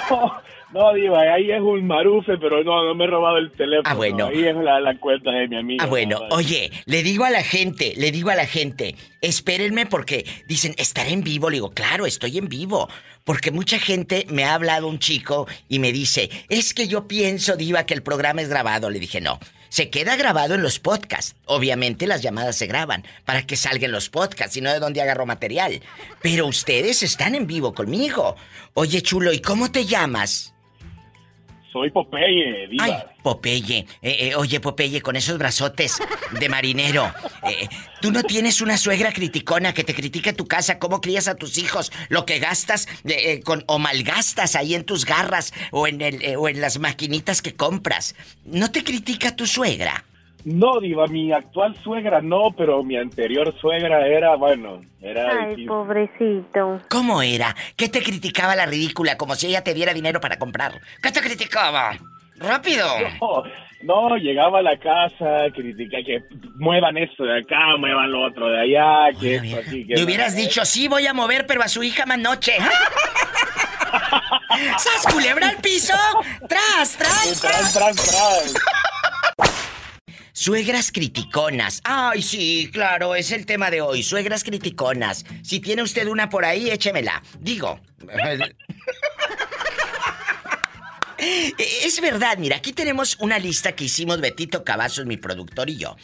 No, no, diva, ahí es un marufe, pero no, no me he robado el teléfono. Ah, bueno. Ahí es la, la cuenta de mi amigo. Ah, bueno, oye, le digo a la gente, le digo a la gente, espérenme porque dicen, ¿estaré en vivo? Le digo, claro, estoy en vivo. Porque mucha gente me ha hablado un chico y me dice, es que yo pienso, Diva, que el programa es grabado. Le dije, no. Se queda grabado en los podcasts. Obviamente las llamadas se graban para que salgan los podcasts y no de dónde agarro material. Pero ustedes están en vivo conmigo. Oye, chulo, ¿y cómo te llamas? Soy Popeye, diva. Ay, Popeye. Eh, eh, oye, Popeye, con esos brazotes de marinero. eh, ¿Tú no tienes una suegra criticona que te critique tu casa, cómo crías a tus hijos, lo que gastas eh, eh, con, o malgastas ahí en tus garras o en, el, eh, o en las maquinitas que compras? ¿No te critica tu suegra? No, Diva, mi actual suegra no, pero mi anterior suegra era, bueno, era... Ay, difícil. pobrecito. ¿Cómo era? ¿Qué te criticaba la ridícula como si ella te diera dinero para comprar? ¿Qué te criticaba? ¡Rápido! No, no, llegaba a la casa, criticaba que muevan esto de acá, muevan lo otro de allá, que esto aquí, que Le hubieras dicho, sí, voy a mover, pero a su hija más noche. ¡Sas, culebra al piso! ¡Tras, tras, Tras, tras, tras. Suegras criticonas. Ay, sí, claro, es el tema de hoy. Suegras criticonas. Si tiene usted una por ahí, échemela. Digo. Es verdad, mira, aquí tenemos una lista que hicimos Betito Cavazos, mi productor y yo.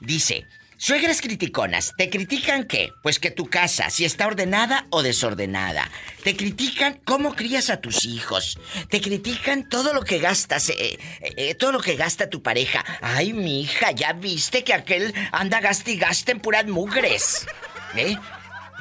Dice, suegras criticonas, ¿te critican qué? Pues que tu casa, si está ordenada o desordenada. Te critican cómo crías a tus hijos. Te critican todo lo que gastas, eh, eh, eh, todo lo que gasta tu pareja. Ay, mi hija, ya viste que aquel anda gaste y gaste en puras mugres. ¿Eh?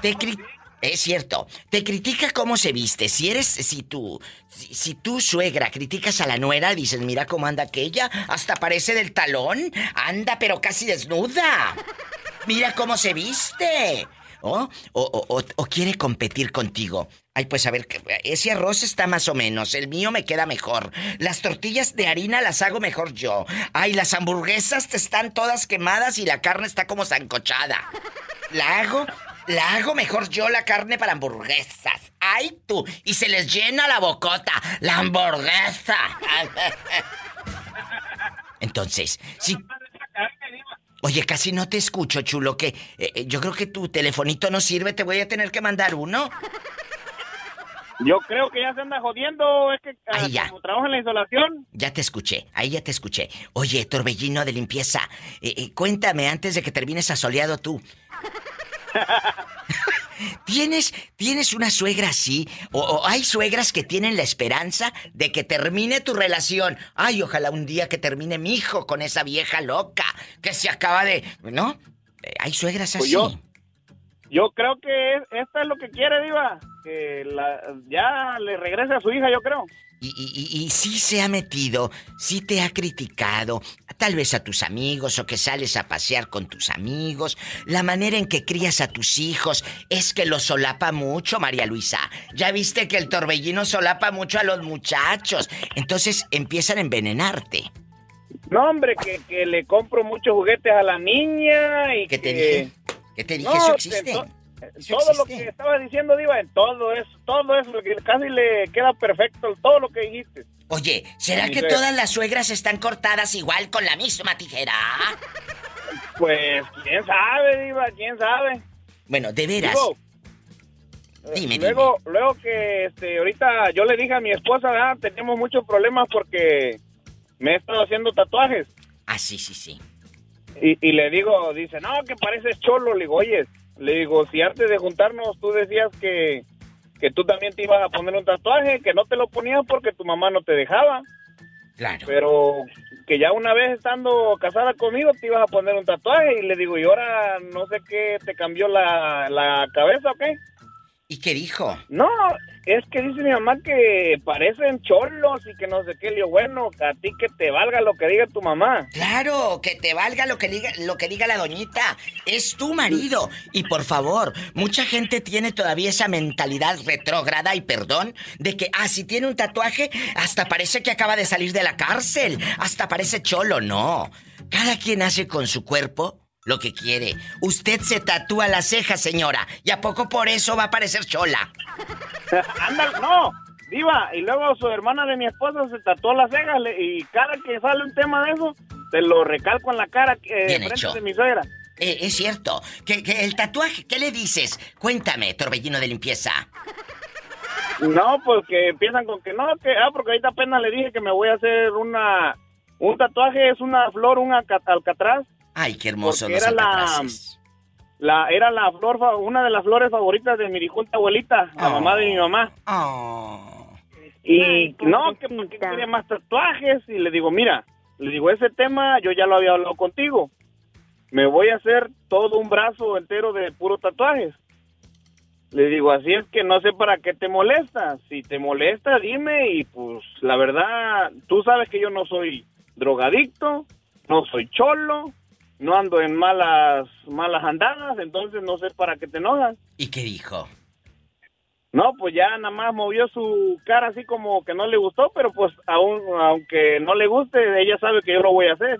Te cri- es cierto. Te critica cómo se viste. Si eres, si tú, si, si tu suegra criticas a la nuera, dices, mira cómo anda aquella, hasta parece del talón, anda pero casi desnuda. Mira cómo se viste. O, o- o- quiere competir contigo. Ay, pues a ver, ese arroz está más o menos, el mío me queda mejor. Las tortillas de harina las hago mejor yo. Ay, las hamburguesas te están todas quemadas y la carne está como zancochada. La hago, la hago mejor yo la carne para hamburguesas. Ay, tú. Y se les llena la bocota. La hamburguesa. Entonces, si... Oye, casi no te escucho, chulo, que eh, eh, yo creo que tu telefonito no sirve, te voy a tener que mandar uno. Yo creo que ya se anda jodiendo, es que ah, Ahí ya. como trabaja en la insolación. Ya te escuché, ahí ya te escuché. Oye, torbellino de limpieza, eh, eh, cuéntame antes de que termines asoleado tú. ¿Tienes, ¿Tienes una suegra así? O, o hay suegras que tienen la esperanza de que termine tu relación? Ay, ojalá un día que termine mi hijo con esa vieja loca que se acaba de... ¿No? Hay suegras Pues así. yo- Yo creo que es- esta es lo que quiere, Diva. Que la- ya le regrese a su hija, yo creo. Y, y, y- y sí se ha metido, sí te ha criticado, tal vez a tus amigos o que sales a pasear con tus amigos. La manera en que crías a tus hijos es que los solapa mucho, María Luisa. Ya viste que el torbellino solapa mucho a los muchachos. Entonces empiezan a envenenarte. No, hombre, que, que le compro muchos juguetes a la niña y ¿Qué te que... dije? ¿Qué te dije? No, Eso en existe. to- Eso todo lo que estaba diciendo, Diva, en todo eso, todo eso, casi le queda perfecto todo lo que dijiste. Oye, ¿será que todas las suegras están cortadas igual con la misma tijera? Pues, quién sabe, Diva, quién sabe. Bueno, de veras. Digo, Dime, luego, luego que este, ahorita yo le dije a mi esposa, ah, tenemos muchos problemas porque me he estado haciendo tatuajes. Ah, sí, sí, sí. Y, y le digo, dice, no, que pareces cholo. Le digo, oye, le digo, si antes de juntarnos tú decías que, que tú también te ibas a poner un tatuaje, que no te lo ponías porque tu mamá no te dejaba. Claro. Pero que ya una vez estando casada conmigo te ibas a poner un tatuaje. Y le digo, y ahora no sé qué, te cambió la, la cabeza o qué. ¿Y qué dijo? No, es que dice mi mamá que parecen cholos y que no sé qué. Le digo, bueno, a ti que te valga lo que diga tu mamá. Claro, que te valga lo que diga, lo que diga la doñita. Es tu marido. Y por favor, mucha gente tiene todavía esa mentalidad retrógrada y perdón de que, ah, si tiene un tatuaje, hasta parece que acaba de salir de la cárcel. Hasta parece cholo. No. Cada quien hace con su cuerpo lo que quiere. Usted se tatúa las cejas, señora. ¿Y a poco por eso va a parecer chola? Anda, no, diva. Y luego su hermana de mi esposa se tatuó las cejas y cada que sale un tema de eso, te lo recalco en la cara eh, Bien frente hecho. de mi suegra. Eh, es cierto. Que, que el tatuaje, ¿qué le dices? Cuéntame, torbellino de limpieza. No, pues que empiezan con que no, que ah, porque ahorita apenas le dije que me voy a hacer una un tatuaje es una flor, un alca- alcatraz. Ay, qué hermoso Porque los era la- alcatraces. La era la flor fa- una de las flores favoritas de mi difunta abuelita, la Oh. mamá de mi mamá. Y no, que porque quiere más tatuajes y le digo, mira, le digo, ese tema yo ya lo había hablado contigo. Me voy a hacer todo un brazo entero de puro tatuajes. Le digo, así es que no sé para qué te molesta. Si te molesta, dime y pues la verdad, tú sabes que yo no soy drogadicto no soy cholo, no ando en malas malas andadas, entonces no sé para qué te enojas. ¿Y qué dijo? No, pues ya nada más movió su cara así como que no le gustó, pero pues aún, aunque no le guste, ella sabe que yo lo voy a hacer.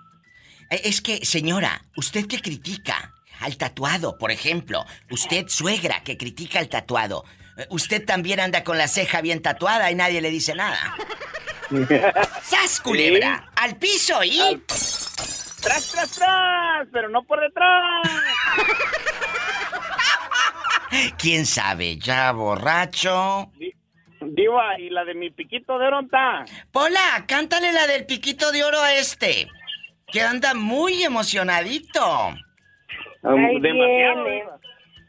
Eh, Es que, señora, usted que critica al tatuado, por ejemplo, usted suegra que critica al tatuado, eh, usted también anda con la ceja bien tatuada y nadie le dice nada. ¡Sas, culebra! ¡Al piso y... ¡Tras, tras, tras! Pero no por detrás. ¿Quién sabe? Ya borracho. Diva, y la de mi piquito de oro está. Pola, cántale la del piquito de oro a este. Que anda muy emocionadito. Ahí demasiado, viene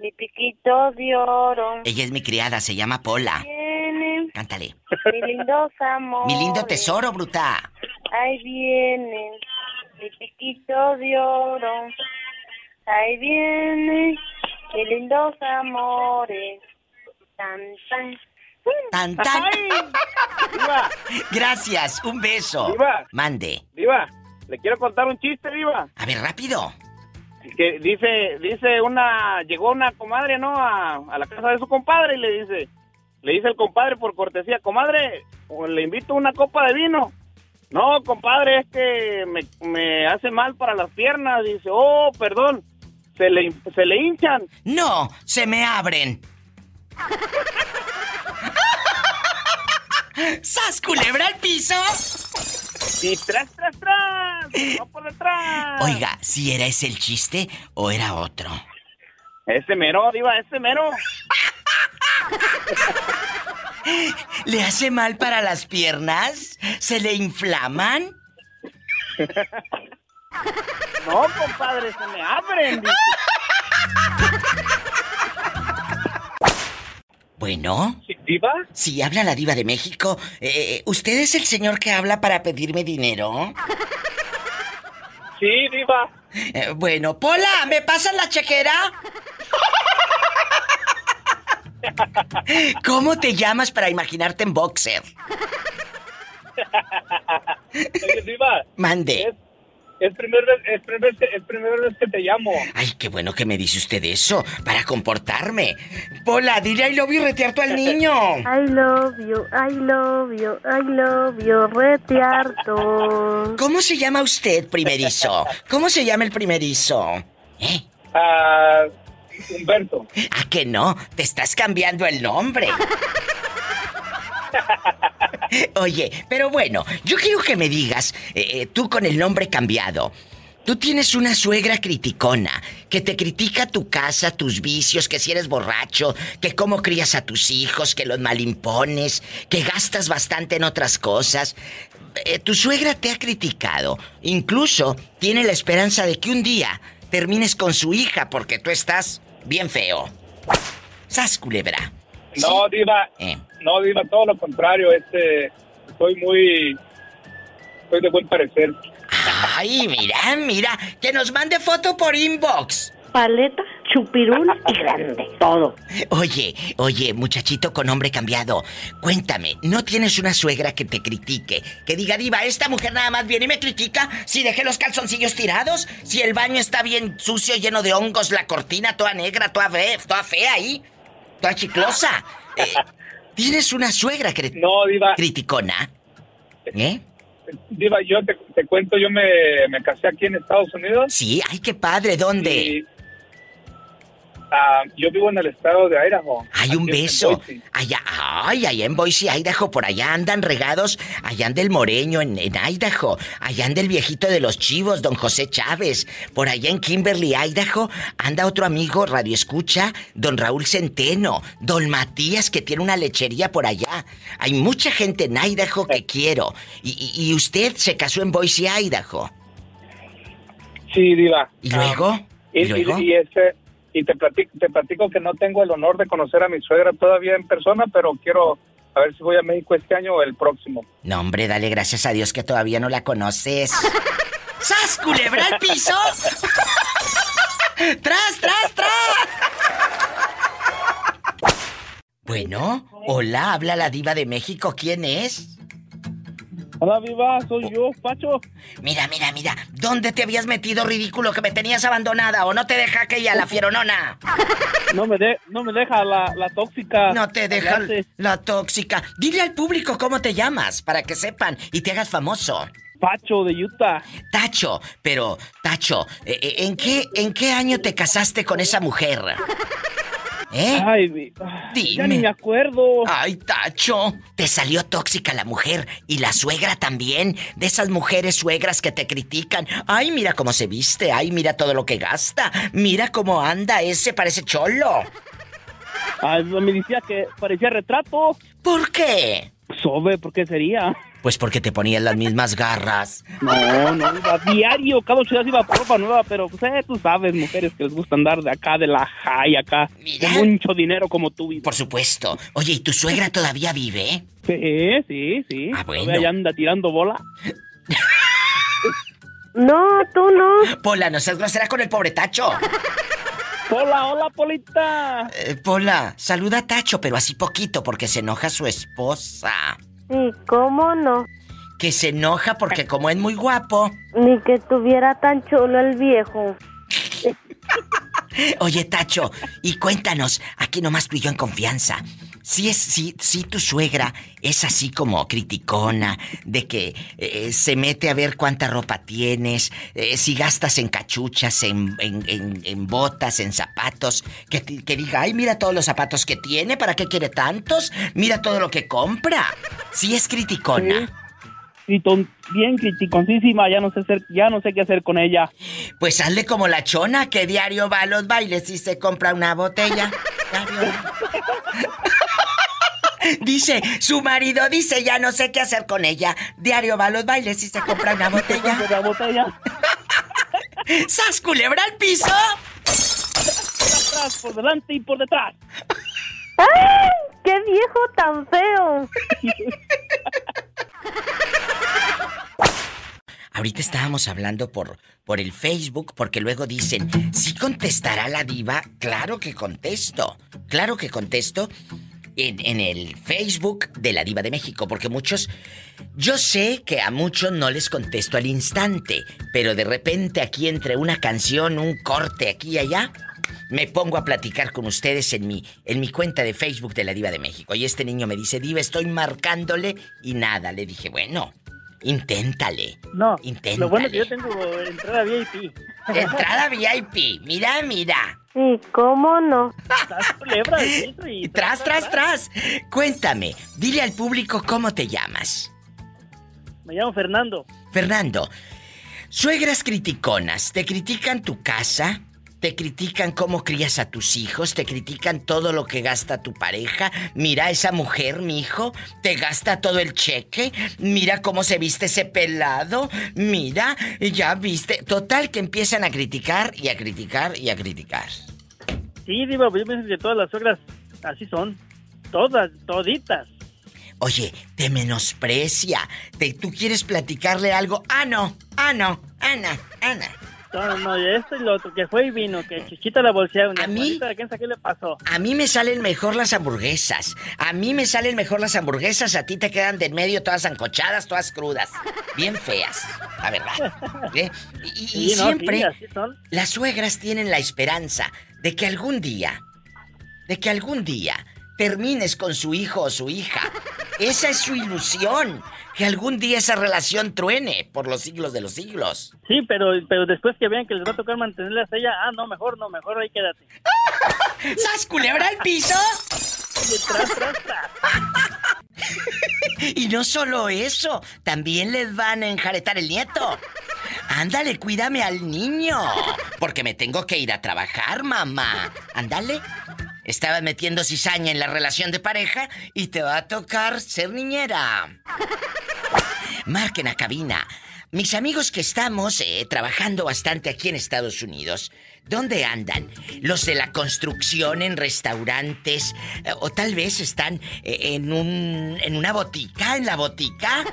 mi piquito de oro. Ella es mi criada, se llama Pola. Viene Cántale. mi lindos amores. Mi lindo tesoro, bruta. Ahí viene mi piquito de oro. Ahí viene mis lindos amores. Tan, tan. Tan, tan. Gracias, un beso. Diva. Mande. Diva, le quiero contar un chiste, Diva. A ver, rápido. Que dice, dice una, llegó una comadre, ¿no? A, a la casa de su compadre y le dice, le dice el compadre por cortesía, comadre, o le invito una copa de vino. No, compadre, es que me, me hace mal para las piernas. Dice, oh, perdón, se le, se le hinchan. No, se me abren. ¡Sas, culebra al piso! Y tras, tras, tras, no por detrás. Oiga, si era ese el chiste o era otro. Ese mero, diva, ese mero. ¿Le hace mal para las piernas? ¿Se le inflaman? No, compadre, se me abren. Bueno. ¿Diva? Sí, habla la diva de México. Eh, eh, ¿Usted es el señor que habla para pedirme dinero? Sí, diva. Eh, bueno, Pola, ¿me pasan la chequera? ¿Cómo te llamas para imaginarte en boxer? Oye, diva. Mande. Es, es primer vez, es primer, es primera vez que te llamo. Ay, qué bueno que me dice usted eso, para comportarme. Pola, dile I love you retearto al niño. I love you, I love you, I love you, retiarto. ¿Cómo se llama usted, primerizo? ¿Cómo se llama el primerizo? ¿Eh? Ah, Humberto. ¿A que no? Te estás cambiando el nombre. Oye, pero bueno, yo quiero que me digas, eh, eh, tú con el nombre cambiado, tú tienes una suegra criticona que te critica tu casa, tus vicios, que si eres borracho, que cómo crías a tus hijos, que los malimpones, que gastas bastante en otras cosas. Eh, tu suegra te ha criticado, incluso tiene la esperanza de que un día termines con su hija porque tú estás bien feo. Sas culebra. No, Diva. Eh. No, Diva, todo lo contrario. Este, soy muy. Soy de buen parecer. Ay, mira, mira, que nos mande foto por inbox. Paleta, chupirul y grande. Todo. Oye, oye, muchachito con nombre cambiado, cuéntame, ¿no tienes una suegra que te critique? Que diga, diva, esta mujer nada más viene y me critica si dejé los calzoncillos tirados, si el baño está bien sucio, lleno de hongos, la cortina toda negra, toda fea, toda fea ahí, toda chiclosa. Eh, ¿Tienes una suegra que No, Diva. criticona? ¿Eh? Diva, yo te, te cuento, yo me, me casé aquí en Estados Unidos. Sí, ay, qué padre, ¿dónde? Y, ah, yo vivo en el estado de Idaho. Hay un beso. Allá, ay, allá en Boise, Idaho, por allá andan regados, allá anda el Moreño en, en Idaho, allá anda el viejito de los chivos, don José Chávez, por allá en Kimberly, Idaho, anda otro amigo, Radio Escucha, don Raúl Centeno, don Matías, que tiene una lechería por allá. Hay mucha gente en Idaho que quiero. Y, y- usted se casó en Boise, Idaho. Sí, Diva. ¿Y luego? Ah, ¿Y y, luego? y- este, y te platico, te platico que no tengo el honor de conocer a mi suegra todavía en persona, pero quiero a ver si voy a México este año o el próximo. No, hombre, dale gracias a Dios que todavía no la conoces. ¡Sas, culebra al piso! ¡Tras, tras, tras! Bueno, hola, habla la diva de México. ¿Quién es? Hola, viva, soy yo, Pacho. Mira, mira, mira. ¿Dónde te habías metido, ridículo, que me tenías abandonada o no te deja aquella, la fieronona? No me, de, no me deja la, la tóxica. No te deja la tóxica. Dile al público cómo te llamas para que sepan y te hagas famoso. Pacho de Utah. Tacho, pero Tacho, eh, eh, ¿en qué en qué año te casaste con esa mujer? ¿Eh? Ay, Dime. ya ni me acuerdo. Ay, Tacho, te salió tóxica la mujer y la suegra también, de esas mujeres suegras que te critican. Ay, mira cómo se viste, ay, mira todo lo que gasta, mira cómo anda ese parece cholo. Ay, me decía que parecía retrato. ¿Por qué? Sobe, ¿por qué sería? Pues porque te ponían las mismas garras. No, no, iba diario, cada días iba por ropa nueva, pero pues, eh, tú sabes, mujeres que les gusta andar de acá, de la high acá, con mucho dinero como tú. Por supuesto. Oye, ¿y tu suegra todavía vive? Sí, sí, sí. Ah, bueno. Todavía anda tirando bola. No, tú no. Pola, no seas grosera con el pobre Tacho. Hola, hola, Polita. Eh, Pola, saluda a Tacho, pero así poquito porque se enoja su esposa. Sí, ¿cómo no? Que se enoja porque como es muy guapo. Ni que tuviera tan chulo el viejo. Oye, Tacho, y cuéntanos, aquí nomás tú y yo en confianza. Si es, si, si tu suegra es así como criticona, de que eh, se mete a ver cuánta ropa tienes, eh, si gastas en cachuchas, en, en- en- en botas, en zapatos, que, que diga, ay, mira todos los zapatos que tiene, ¿para qué quiere tantos? Mira todo lo que compra. Si es criticona. Criton- bien criticoncísima, ya no sé hacer, ya no sé qué hacer con ella. Pues hazle como la chona que diario va a los bailes y se compra una botella. Dice, su marido dice, ya no sé qué hacer con ella. Diario va a los bailes y se compra una botella. Una botella. ¡Sas culebra al piso! Por atrás, por delante y por detrás. ¡Ay! ¡Qué viejo tan feo! Ahorita estábamos hablando por, por el Facebook porque luego dicen, ¿sí contestará la diva? Claro que contesto. Claro que contesto en, en el Facebook de la diva de México porque muchos... Yo sé que a muchos no les contesto al instante, pero de repente aquí entre una canción, un corte aquí y allá, me pongo a platicar con ustedes en mi, en mi cuenta de Facebook de la Diva de México. Y este niño me dice, Diva, estoy marcándole y nada. Le dije, bueno, inténtale. No, Inténtale. lo bueno es que yo tengo entrada VIP. Entrada VIP. Mira, mira. Sí, ¿cómo no? Estás culebra del piso y... Tras, tras, tras. Cuéntame, dile al público cómo te llamas. Me llamo Fernando. Fernando, suegras criticonas, ¿te critican tu casa? ¿Te critican cómo crías a tus hijos? ¿Te critican todo lo que gasta tu pareja? Mira esa mujer, mi hijo, te gasta todo el cheque. Mira cómo se viste ese pelado. Mira, ya viste. Total que empiezan a criticar y a criticar y a criticar. Sí, Diva, yo pienso que todas las suegras así son. Todas, toditas. Oye, te menosprecia. Te, ¿Tú quieres platicarle algo? Ah, no. Ah, no. Ana, Ana. No, no, y esto y lo otro, que fue y vino, que chiquita la bolsea. ¿A mí? ¿De quién sabe qué le pasó? A mí me salen mejor las hamburguesas. A mí me salen mejor las hamburguesas. A ti te quedan de en medio todas ancochadas, todas crudas. Bien feas. La verdad. ¿Eh? Y, y Sí, no, siempre sí, las suegras tienen la esperanza de que algún día, de que algún día termines con su hijo o su hija. Esa es su ilusión. Que algún día esa relación truene por los siglos de los siglos. Sí, pero, pero después que vean que les va a tocar mantenerlas a ella, ah, no, mejor no, mejor ahí quédate. ¿Sas culebra al piso? Tras, tras. Y no solo eso, también les van a enjaretar el nieto. Ándale, cuídame al niño. Porque me tengo que ir a trabajar, mamá. Ándale. Estabas metiendo cizaña en la relación de pareja y te va a tocar ser niñera. Marquen a cabina. Mis amigos que estamos eh, trabajando bastante aquí en Estados Unidos, ¿dónde andan? Los de la construcción en restaurantes o tal vez están eh, en un en una botica, en la botica.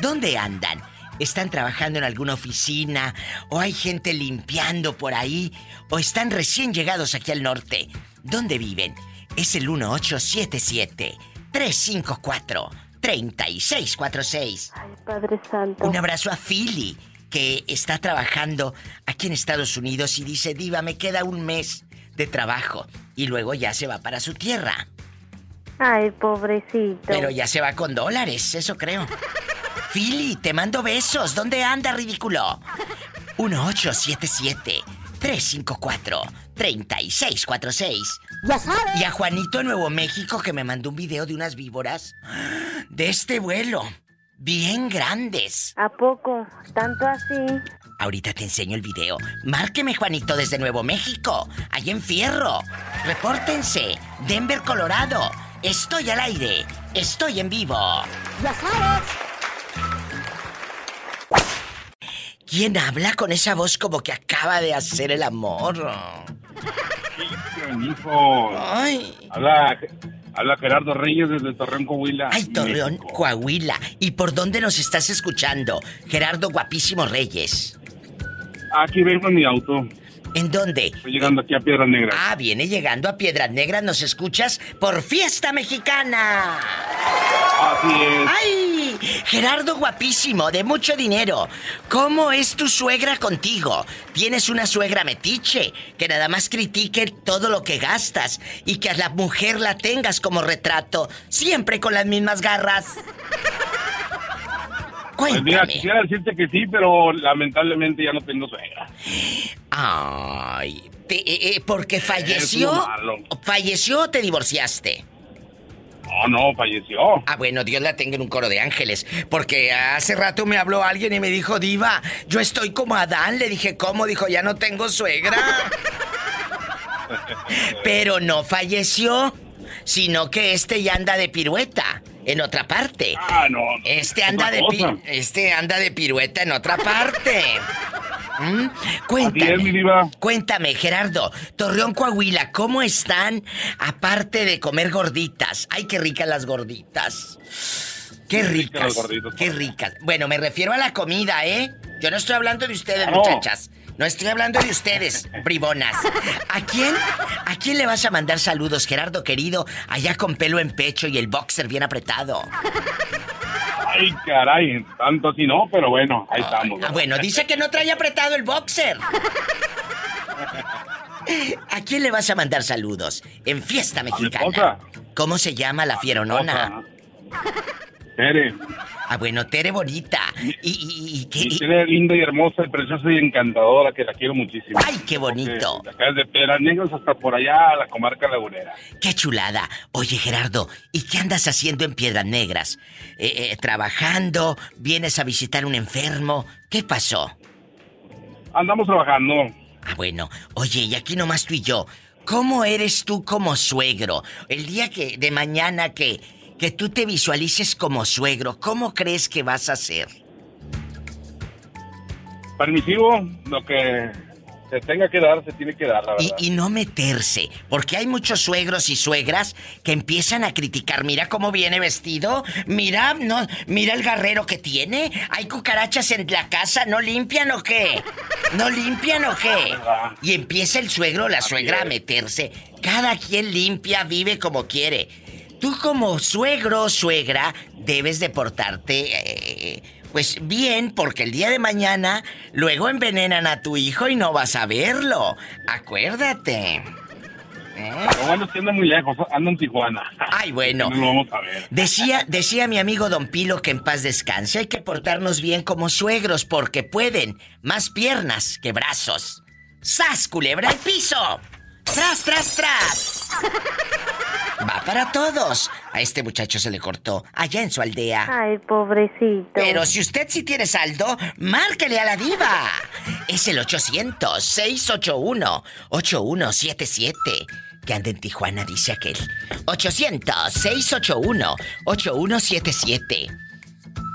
¿Dónde andan? ¿Están trabajando en alguna oficina o hay gente limpiando por ahí o están recién llegados aquí al norte? ¿Dónde viven? Es el 1877 354 3646. Ay, Padre Santo. Un abrazo a Philly, que está trabajando aquí en Estados Unidos y dice, Diva, me queda un mes de trabajo y luego ya se va para su tierra. Ay, pobrecito. Pero ya se va con dólares, eso creo. Philly, te mando besos. ¿Dónde anda, ridículo? 1877-354-3646. Ya sabes. Y a Juanito Nuevo México que me mandó un video de unas víboras de este vuelo. Bien grandes. ¿A poco? ¿Tanto así? Ahorita te enseño el video. Márqueme, Juanito, desde Nuevo México. Allá en Fierro. Repórtense. Denver, Colorado. Estoy al aire. Estoy en vivo. Ya sabes. ¿Quién habla con esa voz como que acaba de hacer el amor? Ay. Habla, habla Gerardo Reyes desde Torreón, Coahuila. Ay, Torreón, Coahuila. ¿Y por dónde nos estás escuchando? Gerardo Guapísimo Reyes. Aquí vengo en mi auto. ¿En dónde? Estoy llegando aquí a Piedras Negras. Ah, viene llegando a Piedras Negras, nos escuchas por Fiesta Mexicana. Así es. ¡Ay! Gerardo guapísimo, de mucho dinero. ¿Cómo es tu suegra contigo? Tienes una suegra metiche, que nada más critique todo lo que gastas y que a la mujer la tengas como retrato, siempre con las mismas garras. Pues mira, Cuéntame. quisiera decirte que sí, pero lamentablemente ya no tengo suegra. Ay, te- eh, eh, porque falleció. ¿Falleció o te divorciaste? No, no, falleció. Ah, bueno, Dios la tenga en un coro de ángeles. Porque hace rato me habló alguien y me dijo, Diva, yo estoy como Adán. Le dije, ¿cómo? Dijo, ya no tengo suegra. Pero no falleció, sino que este ya anda de pirueta en otra parte. Ah, no. Este anda de pi- este anda de pirueta en otra parte. ¿Mm? Así es, mi Cuéntame. diva. Cuéntame, Gerardo. Torreón, Coahuila, ¿cómo están aparte de comer gorditas? Ay, qué ricas las gorditas. Qué ricas. Qué ricas. Bueno, me refiero a la comida, ¿eh? Yo no estoy hablando de ustedes, Ah, no. muchachas. No estoy hablando de ustedes, bribonas. ¿A quién? ¿A quién le vas a mandar saludos, Gerardo querido? Allá con pelo en pecho y el boxer bien apretado. Ay, caray, tanto así no, pero bueno, ahí estamos. Ah, bueno, dice que no trae apretado el boxer. ¿A quién le vas a mandar saludos? En fiesta mexicana. esposa. ¿Cómo se llama la fieronona? Tere, Ah, bueno, Tere bonita. Y, y, y- mi y- Tere linda y hermosa y preciosa y encantadora, que la quiero muchísimo. ¡Ay, qué bonito! De acá desde Piedras Negras hasta por allá a la comarca lagunera. ¡Qué chulada! Oye, Gerardo, ¿y qué andas haciendo en Piedras Negras? Eh, eh, ¿Trabajando? ¿Vienes a visitar un enfermo? ¿Qué pasó? Andamos trabajando. Ah, bueno. Oye, y aquí nomás tú y yo. ¿Cómo eres tú como suegro? El día que de mañana que que tú te visualices como suegro, ¿cómo crees que vas a hacer? Permisivo, lo que se tenga que dar, se tiene que dar, la Y, verdad. y no meterse, porque hay muchos suegros y suegras que empiezan a criticar. Mira cómo viene vestido, mira, no, mira el garrero que tiene. Hay cucarachas en la casa, ¿no limpian o qué? ¿No limpian o qué? Y empieza el suegro o la suegra a meterse. Cada quien limpia, vive como quiere. Tú como suegro o suegra debes de portarte eh, pues bien porque el día de mañana luego envenenan a tu hijo y no vas a verlo. Acuérdate. ¿Eh? Pero bueno, es que anda muy lejos, anda en Tijuana. Ay, bueno. No lo vamos a ver. Decía, decía mi amigo Don Pilo que en paz descanse. Hay que portarnos bien como suegros porque pueden más piernas que brazos. ¡Sas, culebra al piso! ¡Tras, tras, tras! Va para todos. A este muchacho se le cortó allá en su aldea. Ay, pobrecito. Pero si usted sí tiene saldo, márquele a la diva. Es el 800-681-8177. Que anda en Tijuana, dice aquel. 800-681-8177.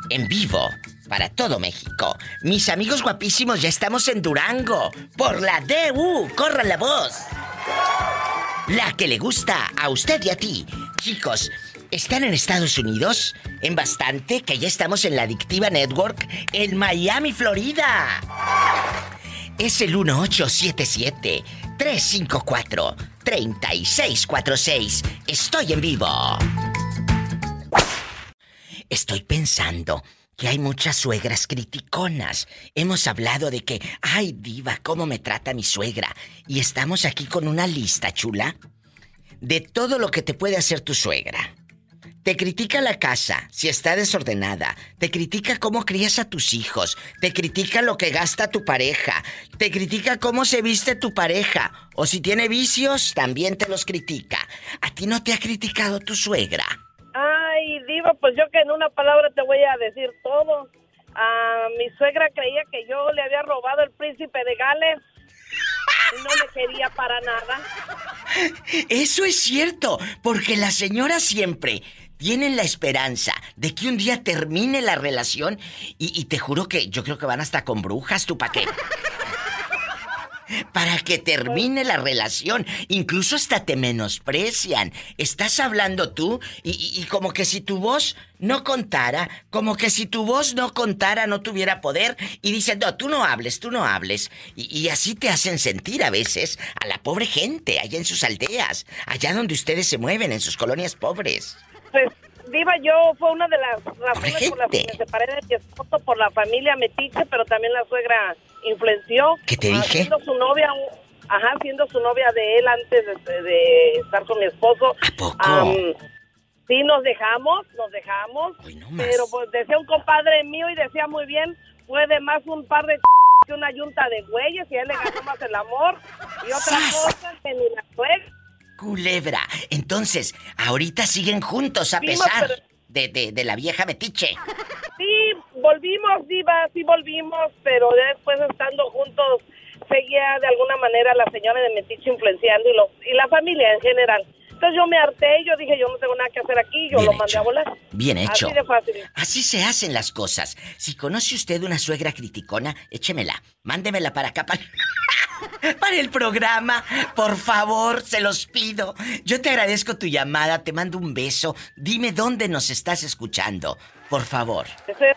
En vivo, para todo México. Mis amigos guapísimos, ya estamos en Durango. Por la DU, corran la voz. La que le gusta a usted y a ti. Chicos, ¿están en Estados Unidos? En bastante, que ya estamos en la Adictiva Network en Miami, Florida. Es el 1877-354-3646. Estoy en vivo. estoy pensando que hay muchas suegras criticonas. Hemos hablado de que, ay diva, ¿cómo me trata mi suegra? Y estamos aquí con una lista, chula, de todo lo que te puede hacer tu suegra. Te critica la casa si está desordenada. Te critica cómo crías a tus hijos. Te critica lo que gasta tu pareja. Te critica cómo se viste tu pareja. O si tiene vicios, también te los critica. ¿A ti no te ha criticado tu suegra? Ay, Diva, pues yo que en una palabra te voy a decir todo. Ah, mi suegra creía que yo le había robado el príncipe de Gales. Y no me quería para nada. Eso es cierto, porque la señora siempre tienen la esperanza de que un día termine la relación y, y te juro que yo creo que van hasta con brujas, tú pa' qué. Para que termine la relación. Incluso hasta te menosprecian. Estás hablando tú y, como que si tu voz no contara, como que si tu voz no contara, no tuviera poder. Y dicen, no, tú no hables, tú no hables. Y, y así te hacen sentir a veces a la pobre gente allá en sus aldeas, allá donde ustedes se mueven, en sus colonias pobres. Pues, Diva, yo fue una de las razones por las que me separé de mi esposo por la familia metiche, pero también la suegra influenció. ¿Qué te dije? Siendo su novia, ajá, siendo su novia de él antes de, de estar con mi esposo. ¿A poco? am, sí, nos dejamos, nos dejamos. pero pues decía un compadre mío y decía muy bien, puede más un par de que una yunta de güeyes y a él le ganó más el amor. Y otra cosa que ni la suegra. Culebra. Entonces, ahorita siguen juntos a pesar pero- de, de- de la vieja metiche. Sí, volvimos, Diva, sí volvimos, pero ya después estando juntos seguía de alguna manera la señora de Metiche influenciando y, los, y la familia en general. Entonces yo me harté, yo dije, yo no tengo nada que hacer aquí, yo Bien lo mandé a volar. Bien hecho. Así de fácil. Así se hacen las cosas. Si conoce usted una suegra criticona, échemela. Mándemela para acá, para, para el programa. Por favor, se los pido. Yo te agradezco tu llamada, te mando un beso. Dime dónde nos estás escuchando. Por favor. Estoy,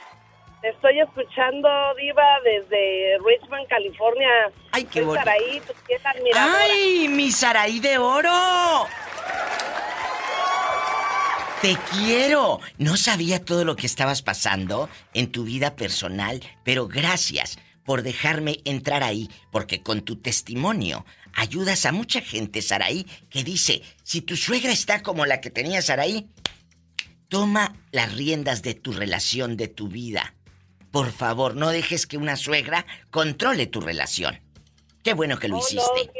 estoy escuchando, Diva, desde Richmond, California. Ay, qué bonito. Saraí, tu fiel admiradora. ¡Ay, mi Saraí de oro! Te quiero. No sabía todo lo que estabas pasando en tu vida personal, pero gracias por dejarme entrar ahí, porque con tu testimonio ayudas a mucha gente, Saraí, que dice, si tu suegra está como la que tenía Saraí, toma las riendas de tu relación, de tu vida. Por favor, no dejes que una suegra controle tu relación. Qué bueno que lo Oh, hiciste.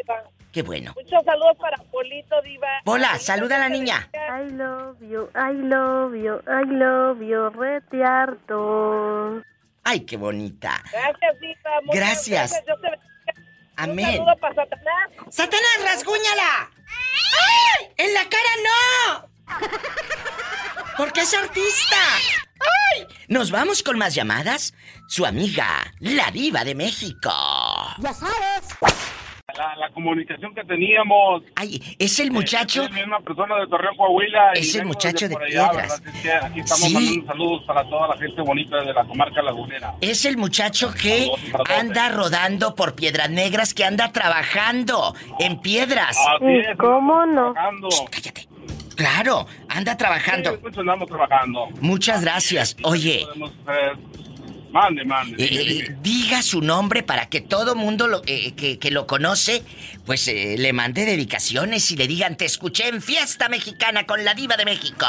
Qué bueno. Muchos saludos para Polito, Diva. Hola, saluda a la niña. I love you, I love you, I love you, rete harto. Ay, qué bonita. Gracias, Diva. muchas Gracias. Te bendiga. Un Amén. saludo para Satanás. ¡Satanás, rasguñala! ¡Ay! ¡En la cara no! Porque es artista. ¡Ay! Nos vamos con más llamadas. Su amiga, la diva de México. Ya sabes. La, la comunicación que teníamos. Ay, es el muchacho. Es la misma persona de Torreón, Coahuila. y Es el vengo muchacho de allá, Piedras. que aquí estamos Sí. mandando saludos para toda la gente bonita de la comarca lagunera. Es el muchacho que anda rodando por Piedras Negras, que anda trabajando en piedras. Así es, ¿Cómo no? trabajando. Claro, anda trabajando. Sí, mucho andamos trabajando. Muchas gracias. Oye, Podemos, eh, mande, mande. Eh, eh, diga su nombre para que todo mundo lo, eh, que, que lo conoce, pues eh, le mande dedicaciones y le digan, te escuché en Fiesta Mexicana con la diva de México.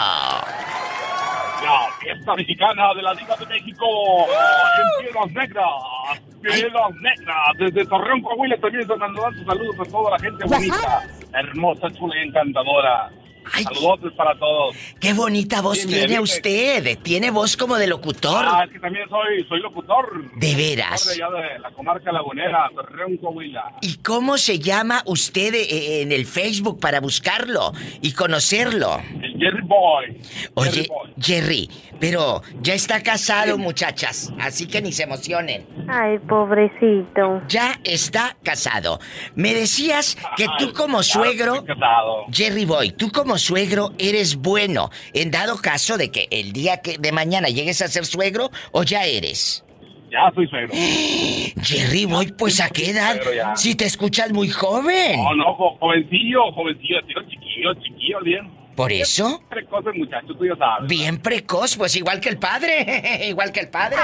La fiesta mexicana de la Diva de México en Piedras Negras. Piedras Negras. Desde Torreón, Coahuila también están mandando saludos a toda la gente bonita, hermosa, chula y encantadora. Saludos para todos. Qué bonita voz Sí, tiene usted. Tiene voz como de locutor. Ah, es que también soy, soy locutor. ¿De veras? De allá de la comarca lagunera, Torreón, Coahuila. ¿Y cómo se llama usted eh, en el Facebook para buscarlo y conocerlo? El Jerry Boy. Oye, Jerry, pero ya está casado, muchachas, así que ni se emocionen. Ay, pobrecito. Ya está casado. Me decías que tú Ay, como claro suegro, casado. Jerry Boy, tú como suegro eres bueno, en dado caso de que el día que de mañana llegues a ser suegro o ya eres. Ya soy suegro. Jerry Boy, pues a qué edad? Si te escuchas muy joven. No, no, jo- jovencillo, jovencillo, tío, chiquillo, chiquillo, bien. ¿Por eso? Precoz el muchacho, tú ya sabes. Bien precoz, pues igual que el padre. igual que el padre.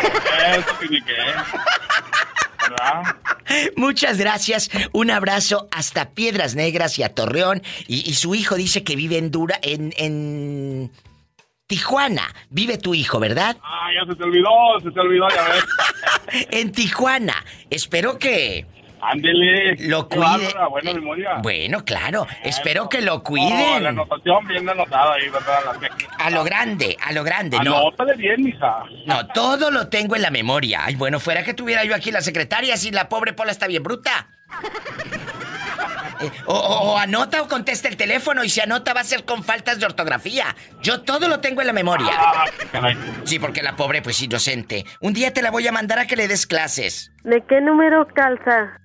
Eso que. ¿Verdad? Muchas gracias. Un abrazo hasta Piedras Negras y a Torreón. Y, y su hijo dice que vive en Dura, en, en Tijuana. Vive tu hijo, ¿verdad? Ah, ya se te olvidó, se te olvidó, ya ves. En Tijuana. Espero que Ándele. lo cuide. buena memoria. Bueno, claro. Espero que lo No, la cuiden. anotación bien anotada ahí, ¿verdad? La. A lo grande, a lo grande, no. Anótale bien, mija. No, todo lo tengo en la memoria. Ay, bueno, fuera que tuviera yo aquí la secretaria, si la pobre Pola está bien bruta. Eh, o, o- o anota o contesta el teléfono y si anota va a ser con faltas de ortografía. Yo todo lo tengo en la memoria. Ah. Sí, porque la pobre pues inocente. Un día te la voy a mandar a que le des clases. ¿De qué número calza?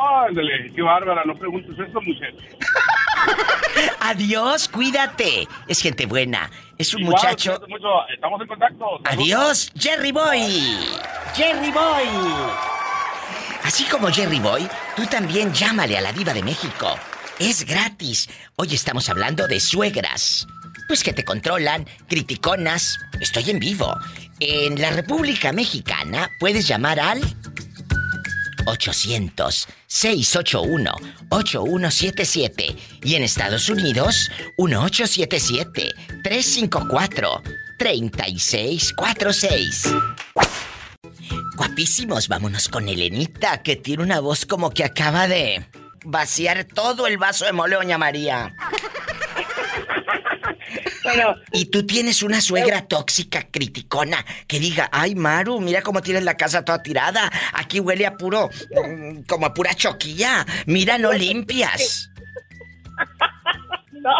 Ándale, qué bárbara, no preguntes eso, mujer. Adiós, cuídate. Es gente buena. Es un Igual, muchacho. mucho, Estamos en contacto. Adiós, Jerry Boy. Jerry Boy. Así como Jerry Boy, tú también llámale a la diva de México. Es gratis. Hoy estamos hablando de suegras. Pues que te controlan, criticonas. Estoy en vivo. En la República Mexicana puedes llamar al 800-681-8177. Y en Estados Unidos, 1877-354-3646. Guapísimos, vámonos con Elenita, que tiene una voz como que acaba de vaciar todo el vaso de mole, doña María. Bueno, Y tú tienes una suegra tóxica, criticona, que diga, ay Maru, mira cómo tienes la casa toda tirada. Aquí huele a puro, mm, como a pura choquilla. Mira, no limpias. no.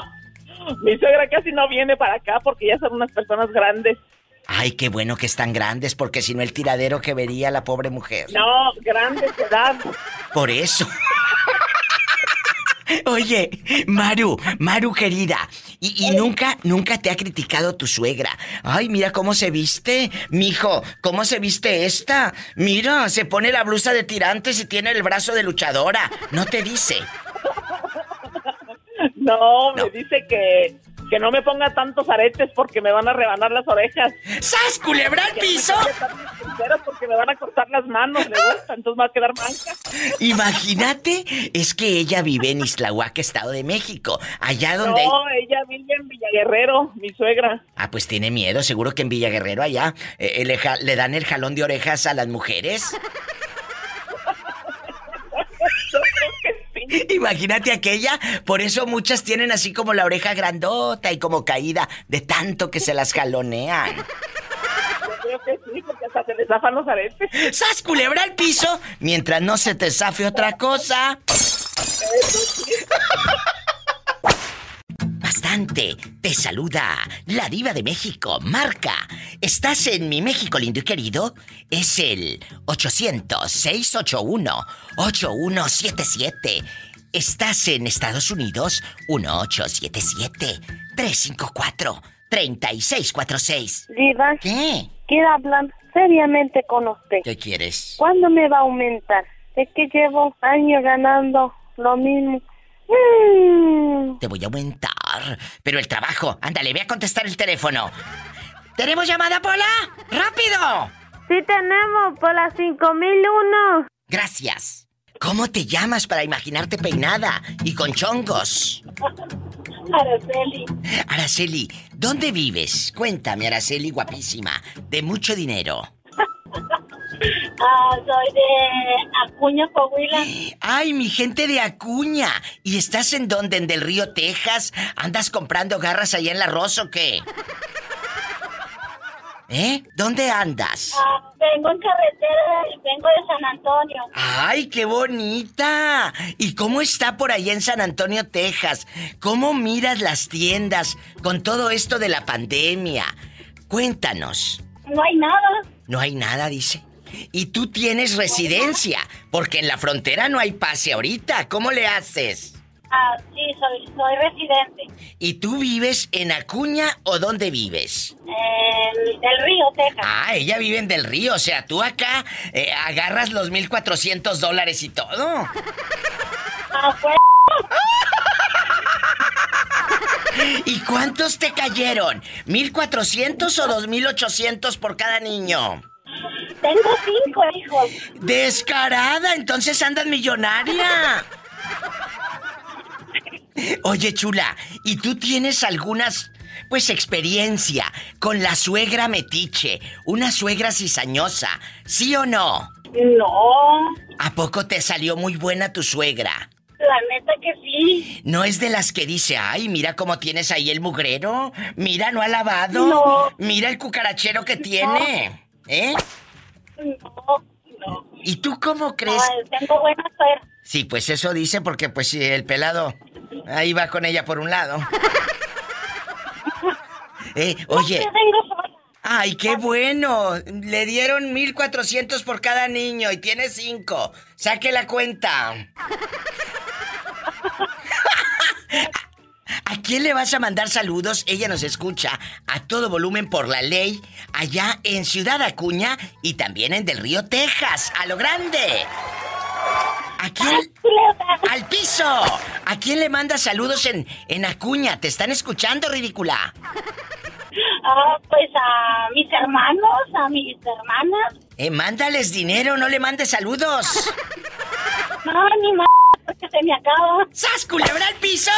Mi suegra casi no viene para acá porque ya son unas personas grandes. Ay, qué bueno que están grandes, porque si no el tiradero que vería la pobre mujer. No, grandes de edad. Por eso. Oye, Maru, Maru querida, y, y nunca, nunca te ha criticado tu suegra. Ay, mira cómo se viste, mijo, cómo se viste esta. Mira, se pone la blusa de tirantes y tiene el brazo de luchadora. No te dice. No, me dice que, que no me ponga tantos aretes porque me van a rebanar las orejas. ¡Sas, culebra al Que no me piso! tantos pulseras porque me van a cortar las manos, le gusta, entonces me va a quedar manca. Imagínate, es que ella vive en Islahuaca, Estado de México, allá donde... No, ella vive en Villaguerrero, mi suegra. Ah, pues tiene miedo, seguro que en Villa Guerrero allá eh, le, ja- le dan el jalón de orejas a las mujeres. Imagínate aquella, por eso muchas tienen así como la oreja grandota y como caída de tanto que se las jalonean. Yo creo que sí, porque hasta se les zafan los aretes. ¡Sas, culebra al piso! Mientras no se te zafe otra cosa. Te saluda la diva de México. Marca. ¿Estás en mi México lindo y querido? Es el 800-681-8177. ¿Estás en Estados Unidos? 1877-354-3646. Diva, ¿Qué? quiero hablar seriamente con usted. ¿Qué quieres? ¿Cuándo me va a aumentar? Es que llevo años ganando lo mismo. Te voy a aumentar. Pero el trabajo. Ándale, ve a contestar el teléfono. ¿Tenemos llamada, Pola? ¡Rápido! Sí tenemos por las 5001. Gracias. ¿Cómo te llamas para imaginarte peinada y con chongos? Araceli. Araceli, ¿dónde vives? Cuéntame, Araceli, guapísima, de mucho dinero. Ah, soy de Acuña, Coahuila. Ay, mi gente de Acuña. ¿Y estás en dónde? ¿En Del Río, Texas? ¿Andas comprando garras allá en la Rosa o qué? ¿Eh? ¿Dónde andas? Ah, vengo en carretera y vengo de San Antonio. ¡Ay, qué bonita! ¿Y cómo está por allá en San Antonio, Texas? ¿Cómo miras las tiendas con todo esto de la pandemia? Cuéntanos. No hay nada. No hay nada, dice. Y tú tienes residencia, porque en la frontera no hay pase ahorita. ¿Cómo le haces? Ah, sí, soy, soy residente. ¿Y tú vives en Acuña o dónde vives? En del Río, Texas. Ah, ella vive en Del Río, o sea, tú acá eh, agarras los 1.400 dólares y todo. Ah, pues. ¿Y cuántos te cayeron? ¿1400 o 2800 por cada niño? Tengo cinco hijos. Descarada, entonces andas millonaria. Oye, chula, ¿y tú tienes algunas, pues, experiencia con la suegra metiche? Una suegra cizañosa, ¿sí o no? No, ¿A poco te salió muy buena tu suegra? la neta que sí. ¿No es de las que dice, ay, mira cómo tienes ahí el mugrero? Mira, no ha lavado. No. Mira el cucarachero que tiene. ¿Eh? No, no. ¿Y tú cómo crees? No, tengo buena suerte. Sí, pues eso dice porque pues si el pelado ahí va con ella por un lado. Eh, oye, ay, qué bueno. Le dieron 1400 por cada niño y tiene cinco. Saque la cuenta. ¿A quién le vas a mandar saludos? Ella nos escucha a todo volumen por la ley allá en Ciudad Acuña y también en Del Río, Texas, a lo grande. ¿A quién? ¡Al piso! ¿A quién le manda saludos en, en Acuña? ¿Te están escuchando, ridícula? Ah, pues a mis hermanos, a mis hermanas. Eh, mándales dinero, no le mandes saludos. No, ni más, porque se me acaba. ¡Sas, culebra al piso!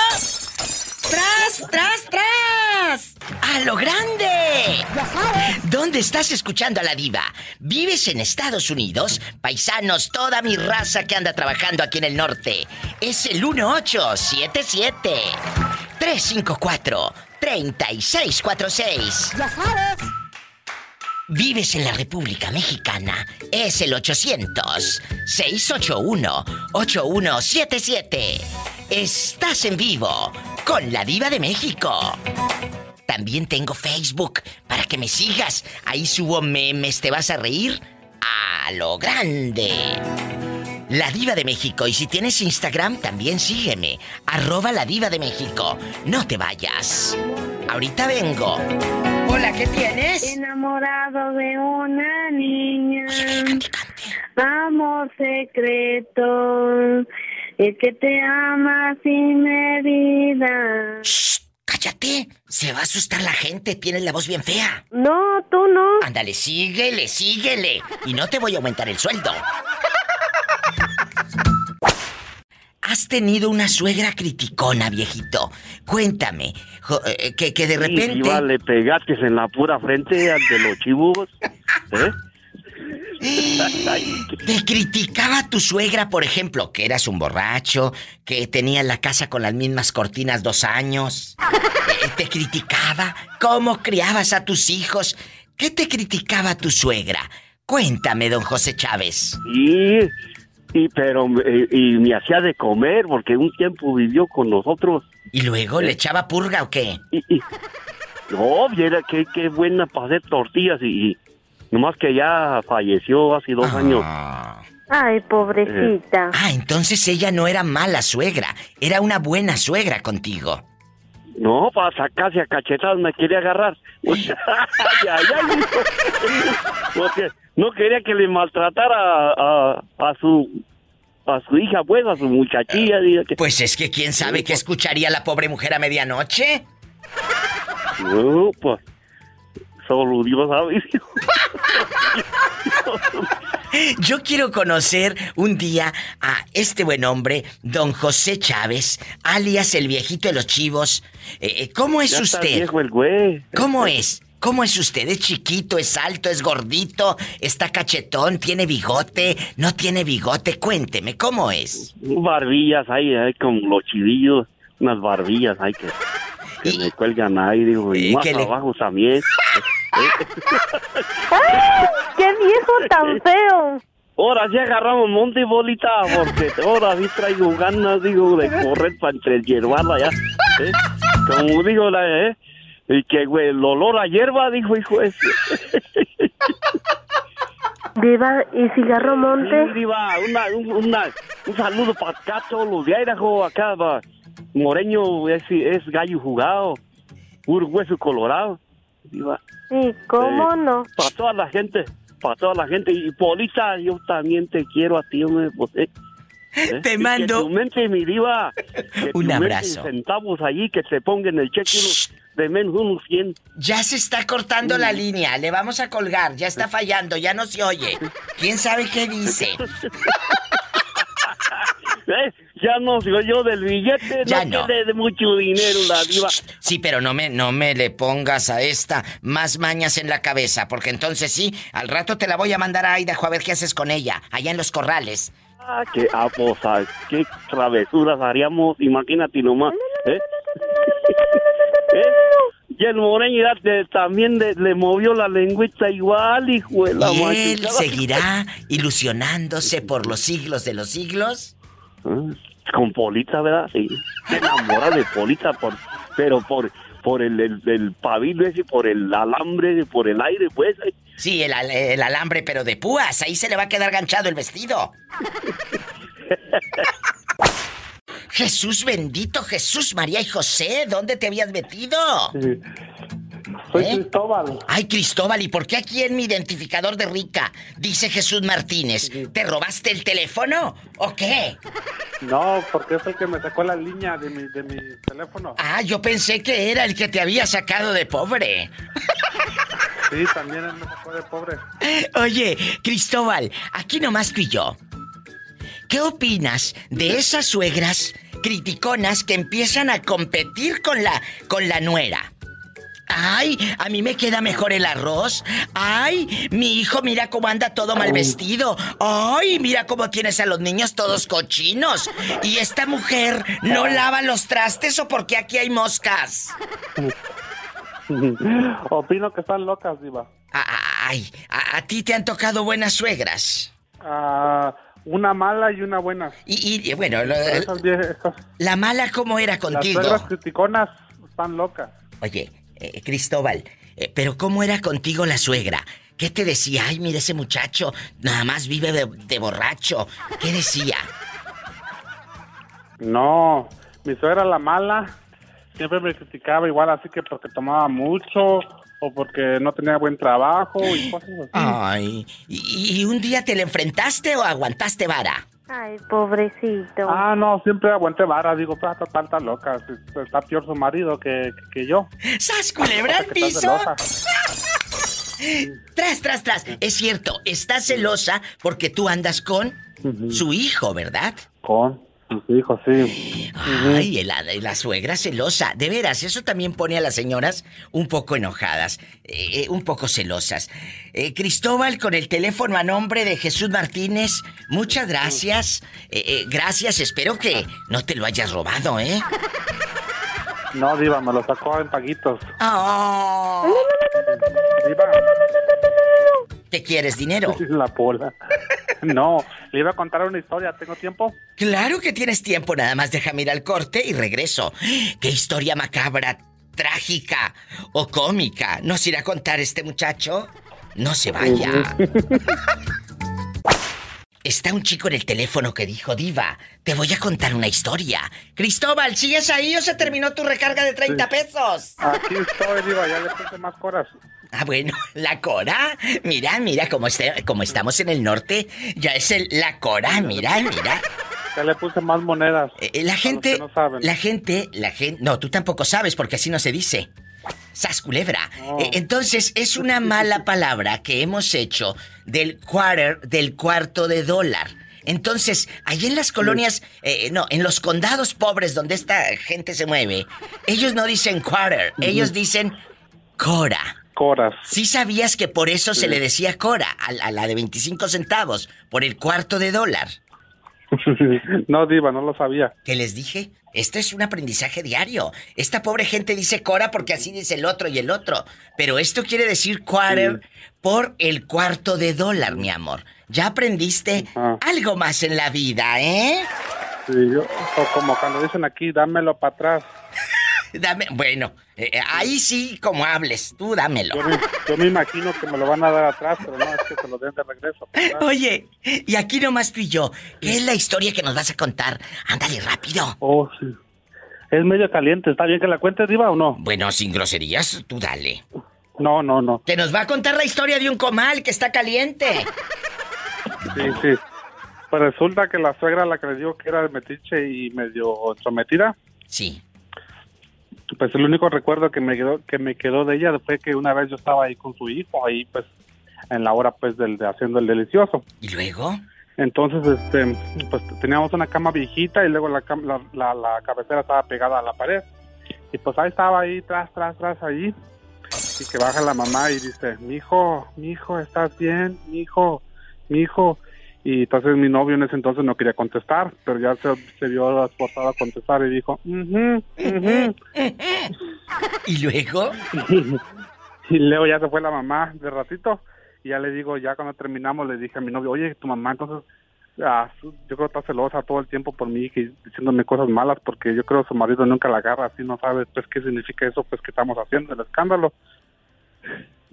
¡Tras, tras, tras! ¡A lo grande! ¿Dónde estás escuchando a la diva? ¿Vives en Estados Unidos? Paisanos, toda mi raza que anda trabajando aquí en el norte. Es el 1877 354 3646. Ya sabes. ¿Vives en la República Mexicana? Es el 800-681-8177. Estás en vivo con la diva de México. También tengo Facebook para que me sigas. Ahí subo memes, te vas a reír a lo grande. La Diva de México. Y si tienes Instagram, también sígueme. Arroba la Diva de México. No te vayas. Ahorita vengo. Hola, ¿qué tienes? Enamorado de una niña. Amor secreto. El que te ama sin medida. ¡Cállate! Se va a asustar la gente. Tienes la voz bien fea. No, tú no. Ándale, síguele, síguele. Y no te voy a aumentar el sueldo. Has tenido una suegra criticona, viejito. Cuéntame, jo- eh, que, que de repente... Iba, le pegaste en la pura frente al de los chivos. ¿Eh? Te criticaba tu suegra, por ejemplo, que eras un borracho, que tenía la casa con las mismas cortinas dos años. Eh, te criticaba cómo criabas a tus hijos. ¿Qué te criticaba tu suegra? Cuéntame, don José Chávez. Y, y pero eh, y me hacía de comer porque un tiempo vivió con nosotros. ¿Y luego le echaba purga o qué? Y, y- no, viera qué, qué buena para hacer tortillas y, y nomás que ya falleció hace dos años. Ay, pobrecita. Ah, entonces ella no era mala suegra, era una buena suegra contigo. No, para sacarse a cachetadas me quería agarrar. ay, ay, ay. Porque no quería que le maltratara a, a, a su a su hija, pues, a su muchachilla. diga que- Pues es que quién sabe qué escucharía la pobre mujer a medianoche. No, pues, solo Dios sabe. Yo quiero conocer un día a este buen hombre, don José Chávez, alias el viejito de los chivos. Eh, eh, ¿Cómo es Ya está usted? viejo el güey. ¿Cómo es? ¿Cómo es usted? ¿Es chiquito, es alto, es gordito, está cachetón, tiene bigote, no tiene bigote? Cuénteme, ¿cómo es? Barbillas ahí, ahí como los chivillos, unas barbillas ahí que, que me cuelgan ahí, digo, y Eh, más le- abajo también. ¡Ay! ¡Qué viejo tan feo! Ahora sí agarramos monte y bolita, porque ahora sí traigo ganas, digo, de correr para entrehierbarla ya. ¿eh? Como digo, la, ¿eh? Y que, güey, el olor a hierba, dijo, hijo ese. Diva, ¿y cigarro monte? Sí, Diva, una, un, una- un saludo para acá, todos los de Idaho, acá, va. Moreño es, es gallo jugado, puro hueso colorado. Diva. Sí, ¿cómo Eh, no? Para toda la gente, para toda la gente. Y Polita, yo también te quiero a ti, hombre. pues, eh. ¿Eh? Te mando- Que tu mente, mi diva. que Un abrazo. en centavos allí, que te pongan el cheque unos, de menos unos 100. Ya se está cortando la línea, le vamos a colgar, ya está fallando, ya no se oye. ¿Quién sabe qué dice? ¿Eh? Ya no soy yo del billete, Ya no, no. tiene de mucho dinero la diva. Sí, pero no me, no me le pongas a esta más mañas en la cabeza, porque entonces sí, al rato te la voy a mandar a Idaho a ver qué haces con ella, allá en los corrales. Ah, qué, ah, qué travesuras haríamos, imagínate nomás. ¿eh? ¿Eh? Y el moreño te- también le, le movió la lengüita igual, hijo de la Y él machucada. seguirá ilusionándose por los siglos de los siglos. Ah, Con Polita, ¿verdad? Sí. Se enamora de Polita, por, pero por, por el, el, el pabilo ese, por el alambre, por el aire, pues. Sí, el, el alambre, pero de púas, ahí se le va a quedar ganchado el vestido. Jesús bendito, Jesús, María y José, ¿dónde te habías metido? Soy ¿Eh? Cristóbal. Ay, Cristóbal, ¿y por qué aquí en mi identificador de rica dice Jesús Martínez? ¿Te robaste el teléfono o qué? No, porque es el que me sacó la línea de mi, de mi teléfono. Ah, yo pensé que era el que te había sacado de pobre. Sí, también él me sacó de pobre. Oye, Cristóbal, aquí nomás tú y yo. ¿Qué opinas de esas suegras criticonas que empiezan a competir con la con la nuera? Ay, a mí me queda mejor el arroz. Ay, mi hijo mira cómo anda todo mal vestido. Ay, mira cómo tienes a los niños todos cochinos. Y esta mujer no lava los trastes o porque aquí hay moscas. Opino que están locas, Diva. Ay, a, a ti te han tocado buenas suegras. Ah, una mala y una buena. Y, y, bueno, lo- Esas vie- esas- la mala cómo era las contigo. suegras criticonas están locas. Oye, eh, Cristóbal, eh, pero ¿cómo era contigo la suegra? ¿Qué te decía? Ay, mira ese muchacho, nada más vive de, de borracho. ¿Qué decía? No, mi suegra la mala siempre me criticaba igual así que porque tomaba mucho o porque no tenía buen trabajo y cosas así. Ay, ¿y, y un día te le enfrentaste o aguantaste vara? Ay, pobrecito. Ah, no, siempre aguanté vara, digo, pues está tanta loca, está peor su marido que, que, que yo. ¡Sas, culebra al piso! Tras, tras, tras. Es cierto, estás celosa porque tú andas con su hijo, ¿verdad? Con sus hijos, sí. Ay, y la, y la suegra celosa. De veras, eso también pone a las señoras un poco enojadas, eh, un poco celosas. Eh, Cristóbal, con el teléfono a nombre de Jesús Martínez, muchas gracias. Eh, eh, gracias, espero que no te lo hayas robado, ¿eh? No, Diva, me lo sacó en paguitos. Oh. Diva. ¿Qué quieres, dinero? La pola. No, le iba a contar una historia, ¿tengo tiempo? Claro que tienes tiempo, nada más déjame ir al corte y regreso. ¡Qué historia macabra, trágica o cómica! ¿Nos irá a contar este muchacho? No se vaya. Está un chico en el teléfono que dijo, Diva, te voy a contar una historia. Cristóbal, ¿sigues ahí o se terminó tu recarga de 30 pesos? Aquí estoy, Diva, ya le puse más coras. Ah, bueno, la Cora. Mira, mira, como, este- como estamos en el norte, ya es el, la Cora, mira, mira. Ya le puse más monedas. Eh, la gente, la gente, la gente, no, tú tampoco sabes porque así no se dice. Sas culebra. Eh, entonces, es una mala palabra que hemos hecho del quarter, del cuarto de dólar. Entonces, allí en las colonias, eh, no, en los condados pobres donde esta gente se mueve, ellos no dicen quarter, ellos dicen cora. Coras. ¿Sí sabías que por eso se le decía cora a, la- a la de 25 centavos, por el cuarto de dólar? no, Diva, no lo sabía. ¿Qué les dije? Esto es un aprendizaje diario. Esta pobre gente dice cora porque así dice el otro y el otro. Pero esto quiere decir quarter por el cuarto de dólar, mi amor. Ya aprendiste algo más en la vida, ¿eh? Sí, yo- o como cuando dicen aquí, dámelo para atrás. Dame, bueno, eh, eh, ahí sí, como hables, tú dámelo. Yo me, yo me imagino que me lo van a dar atrás, pero no, es que se lo den de regreso. Oye, y aquí nomás tú y yo, ¿qué es la historia que nos vas a contar? Ándale rápido. Oh, sí. Es medio caliente, ¿está bien que la cuente, Diva, o no? Bueno, sin groserías, tú dale. No, no, no. Que nos va a contar la historia de un comal que está caliente. Sí, sí. Pues resulta que la suegra la digo que era metiche y medio sometida. Sí. Pues el único recuerdo que me quedó que me quedó de ella fue que una vez yo estaba ahí con su hijo ahí pues en la hora pues del de haciendo el delicioso. ¿Y luego? Entonces este pues teníamos una cama viejita y luego la la, la, la cabecera estaba pegada a la pared. Y pues ahí estaba ahí tras tras tras ahí y que baja la mamá y dice, "Mi hijo, mi hijo, ¿estás bien? Mi hijo, mi hijo." Y entonces mi novio en ese entonces no quería contestar, pero ya se, se vio esforzado a contestar y dijo. ¿Y luego? y luego ya se fue la mamá de ratito y ya le digo, ya cuando terminamos le dije a mi novio, oye, tu mamá entonces, ah, yo creo que está celosa todo el tiempo por mí y diciéndome cosas malas porque yo creo que su marido nunca la agarra así, no sabe pues qué significa eso pues que estamos haciendo, el escándalo.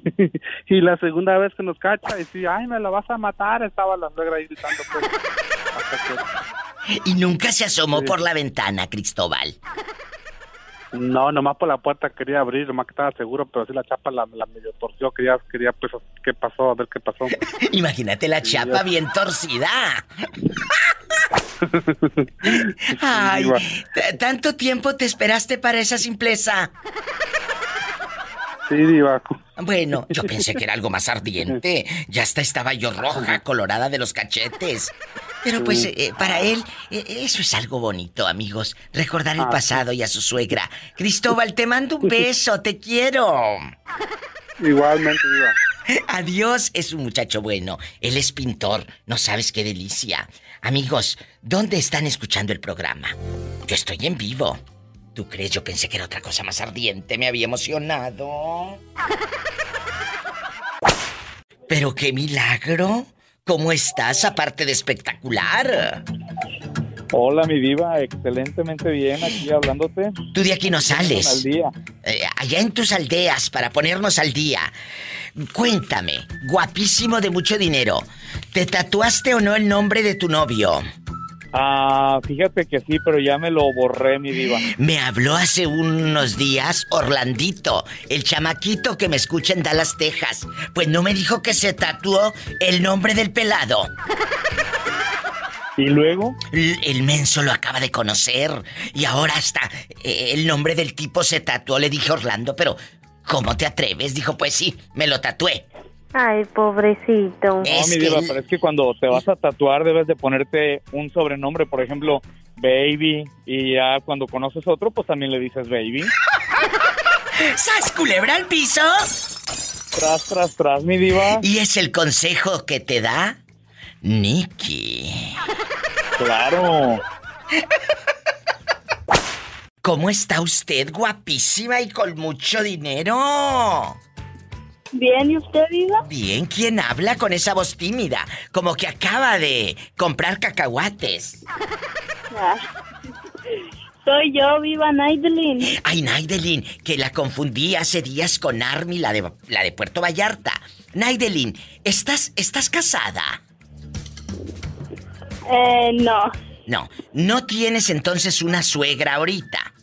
y la segunda vez que nos cacha y sí, ay, me la vas a matar, estaba la suegra ahí gritando pues. que- Y nunca se asomó por la ventana, Cristóbal. No, nomás por la puerta quería abrir, nomás que estaba seguro, pero sí la chapa la, la medio torció, quería, quería pues qué pasó, a ver qué pasó. Imagínate la chapa bien torcida. Ay, tanto tiempo te esperaste para esa simpleza. Sí, diva. Bueno, yo pensé que era algo más ardiente. Ya hasta estaba yo roja, colorada de los cachetes. Pero pues eh, para él eh, eso es algo bonito, amigos. Recordar el Ah, pasado y a su suegra. Cristóbal, te mando un beso, te quiero. Igualmente, diva. Adiós, es un muchacho bueno. Él es pintor, no sabes qué delicia. Amigos, ¿dónde están escuchando el programa? Yo estoy en vivo. ¿Tú crees? Yo pensé que era otra cosa más ardiente, me había emocionado. Pero qué milagro. ¿Cómo estás aparte de espectacular? Hola, mi diva, excelentemente bien aquí hablándote. Tú de aquí no sales. Al día. Eh, allá en tus aldeas, para ponernos al día. Cuéntame, guapísimo de mucho dinero, ¿te tatuaste o no el nombre de tu novio? Ah, fíjate que sí, pero ya me lo borré, mi diva. Me habló hace unos días Orlandito, el chamaquito que me escucha en Dallas, Texas. Pues no me dijo que se tatuó el nombre del pelado. ¿Y luego? L- El menso lo acaba de conocer y ahora hasta eh, el nombre del tipo se tatuó. Le dije Orlando, pero ¿cómo te atreves? Dijo, pues sí, me lo tatué. Ay, pobrecito. No, mi diva, pero es que cuando te vas a tatuar debes de ponerte un sobrenombre, por ejemplo, Baby, y ya cuando conoces otro, pues también le dices Baby. ¿Sas culebra al piso? Tras, tras, tras, mi diva. ¿Y es el consejo que te da Nicky? Claro. ¿Cómo está usted, guapísima y con mucho dinero? Bien, ¿y usted, Diva? Bien, ¿quién habla con esa voz tímida? Como que acaba de comprar cacahuates. Ah. Soy yo, Viva Naidelin. Ay, Naidelin, que la confundí hace días con Army, la de, la de Puerto Vallarta. Naidelin, ¿estás, ¿estás casada? Eh, no. No, no tienes entonces una suegra ahorita.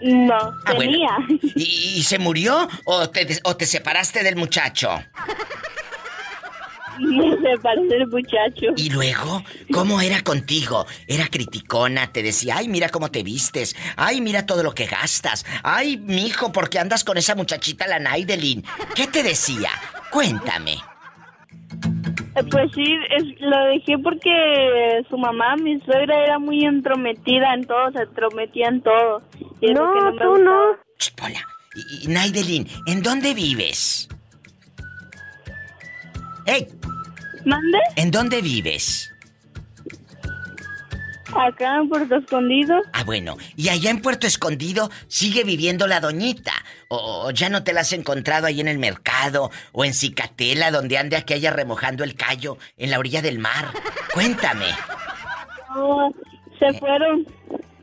No, Ah, bueno. tenía. ¿Y, y se murió o te, o te separaste del muchacho? Me separé del muchacho. ¿Y luego? ¿Cómo era contigo? ¿Era criticona? Te decía, ay, mira cómo te vistes. Ay, mira todo lo que gastas. Ay, mijo, ¿por qué andas con esa muchachita, la Naidelin? ¿Qué te decía? Cuéntame. Pues sí, es- lo dejé porque su mamá, mi suegra, era muy entrometida en todo, se entrometía en todo. Y No, que me tú gustaba. no. Ch, Pola. Y, y, Naidelin, ¿en dónde vives? ¡Ey! ¿Mande? ¿En dónde vives? Acá en Puerto Escondido. Ah, bueno. ¿Y allá en Puerto Escondido sigue viviendo la doñita? ¿O, o ya no te la has encontrado ahí en el mercado? ¿O en Cicatela, donde ande aquella remojando el callo en la orilla del mar? Cuéntame. No, se fueron.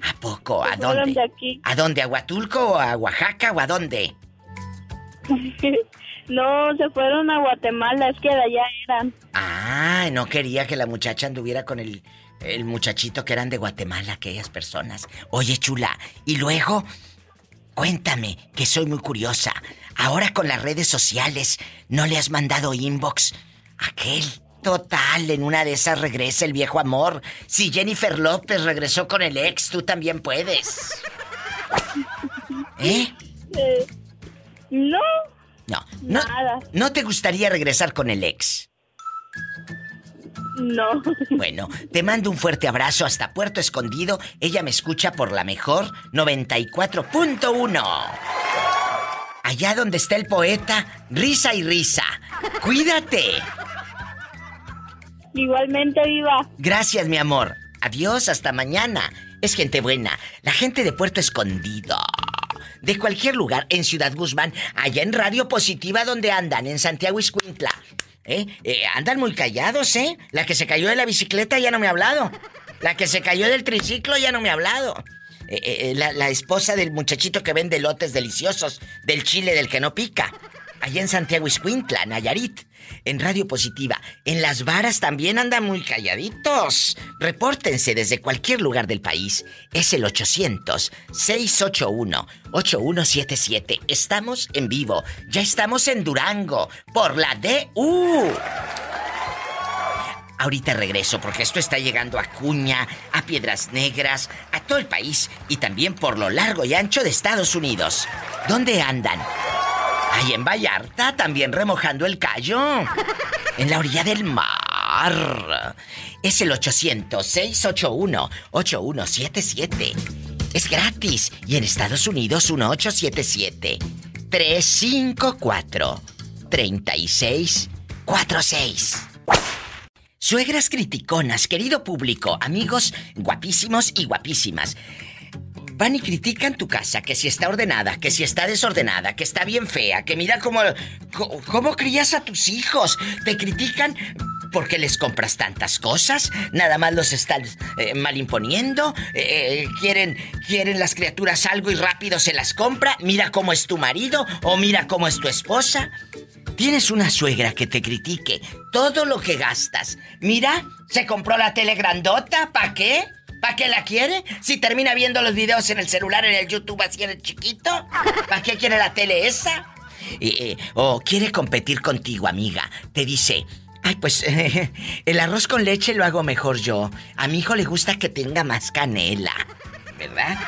¿A poco? ¿A dónde? de aquí. ¿A dónde? ¿A Huatulco o a Oaxaca o a dónde? no, se fueron a Guatemala, es que de allá eran. Ah, no quería que la muchacha anduviera con el, el muchachito que eran de Guatemala, aquellas personas. Oye, chula, y luego, cuéntame, que soy muy curiosa. Ahora con las redes sociales, ¿no le has mandado inbox aquel Total, en una de esas regresa el viejo amor. Si Jennifer López regresó con el ex, tú también puedes. ¿Eh? Eh, no, No, no. nada. ¿No te gustaría regresar con el ex? No. Bueno, te mando un fuerte abrazo hasta Puerto Escondido. Ella me escucha por la mejor 94.1. Allá donde está el poeta, risa y risa. Cuídate. Igualmente, viva. Gracias, mi amor. Adiós, hasta mañana. Es gente buena. La gente de Puerto Escondido. De cualquier lugar, en Ciudad Guzmán, allá en Radio Positiva, donde andan, en Santiago Iscuintla. ¿Eh? Eh, andan muy callados, ¿eh? La que se cayó de la bicicleta ya no me ha hablado. La que se cayó del triciclo ya no me ha hablado. Eh, eh, la, la esposa del muchachito que vende lotes deliciosos, del chile del que no pica. Allá en Santiago Iscuintla, Nayarit. En Radio Positiva. En las varas también andan muy calladitos. Repórtense desde cualquier lugar del país. Es el 800-681-8177. Estamos en vivo. Ya estamos en Durango. Por la DU. Ahorita regreso porque esto está llegando a Cuña, a Piedras Negras, a todo el país y también por lo largo y ancho de Estados Unidos. ¿Dónde andan? Ahí en Vallarta, también remojando el callo. En la orilla del mar. Es el 800-681-8177. Es gratis. Y en Estados Unidos, 1877-354-3646. Suegras criticonas, querido público, amigos guapísimos y guapísimas. Van y critican tu casa, que si está ordenada, que si está desordenada, que está bien fea, que mira cómo, cómo crías a tus hijos. Te critican porque les compras tantas cosas, nada más los están eh, mal imponiendo, eh, quieren, quieren las criaturas algo y rápido se las compra, mira cómo es tu marido o mira cómo es tu esposa. Tienes una suegra que te critique todo lo que gastas. Mira, se compró la tele grandota, ¿para qué? ¿Para qué la quiere? Si termina viendo los videos en el celular, en el YouTube así en el chiquito, ¿para qué quiere la tele esa? Eh, eh, o quiere competir contigo, amiga. Te dice, ay, pues el arroz con leche lo hago mejor yo. A mi hijo le gusta que tenga más canela, ¿verdad?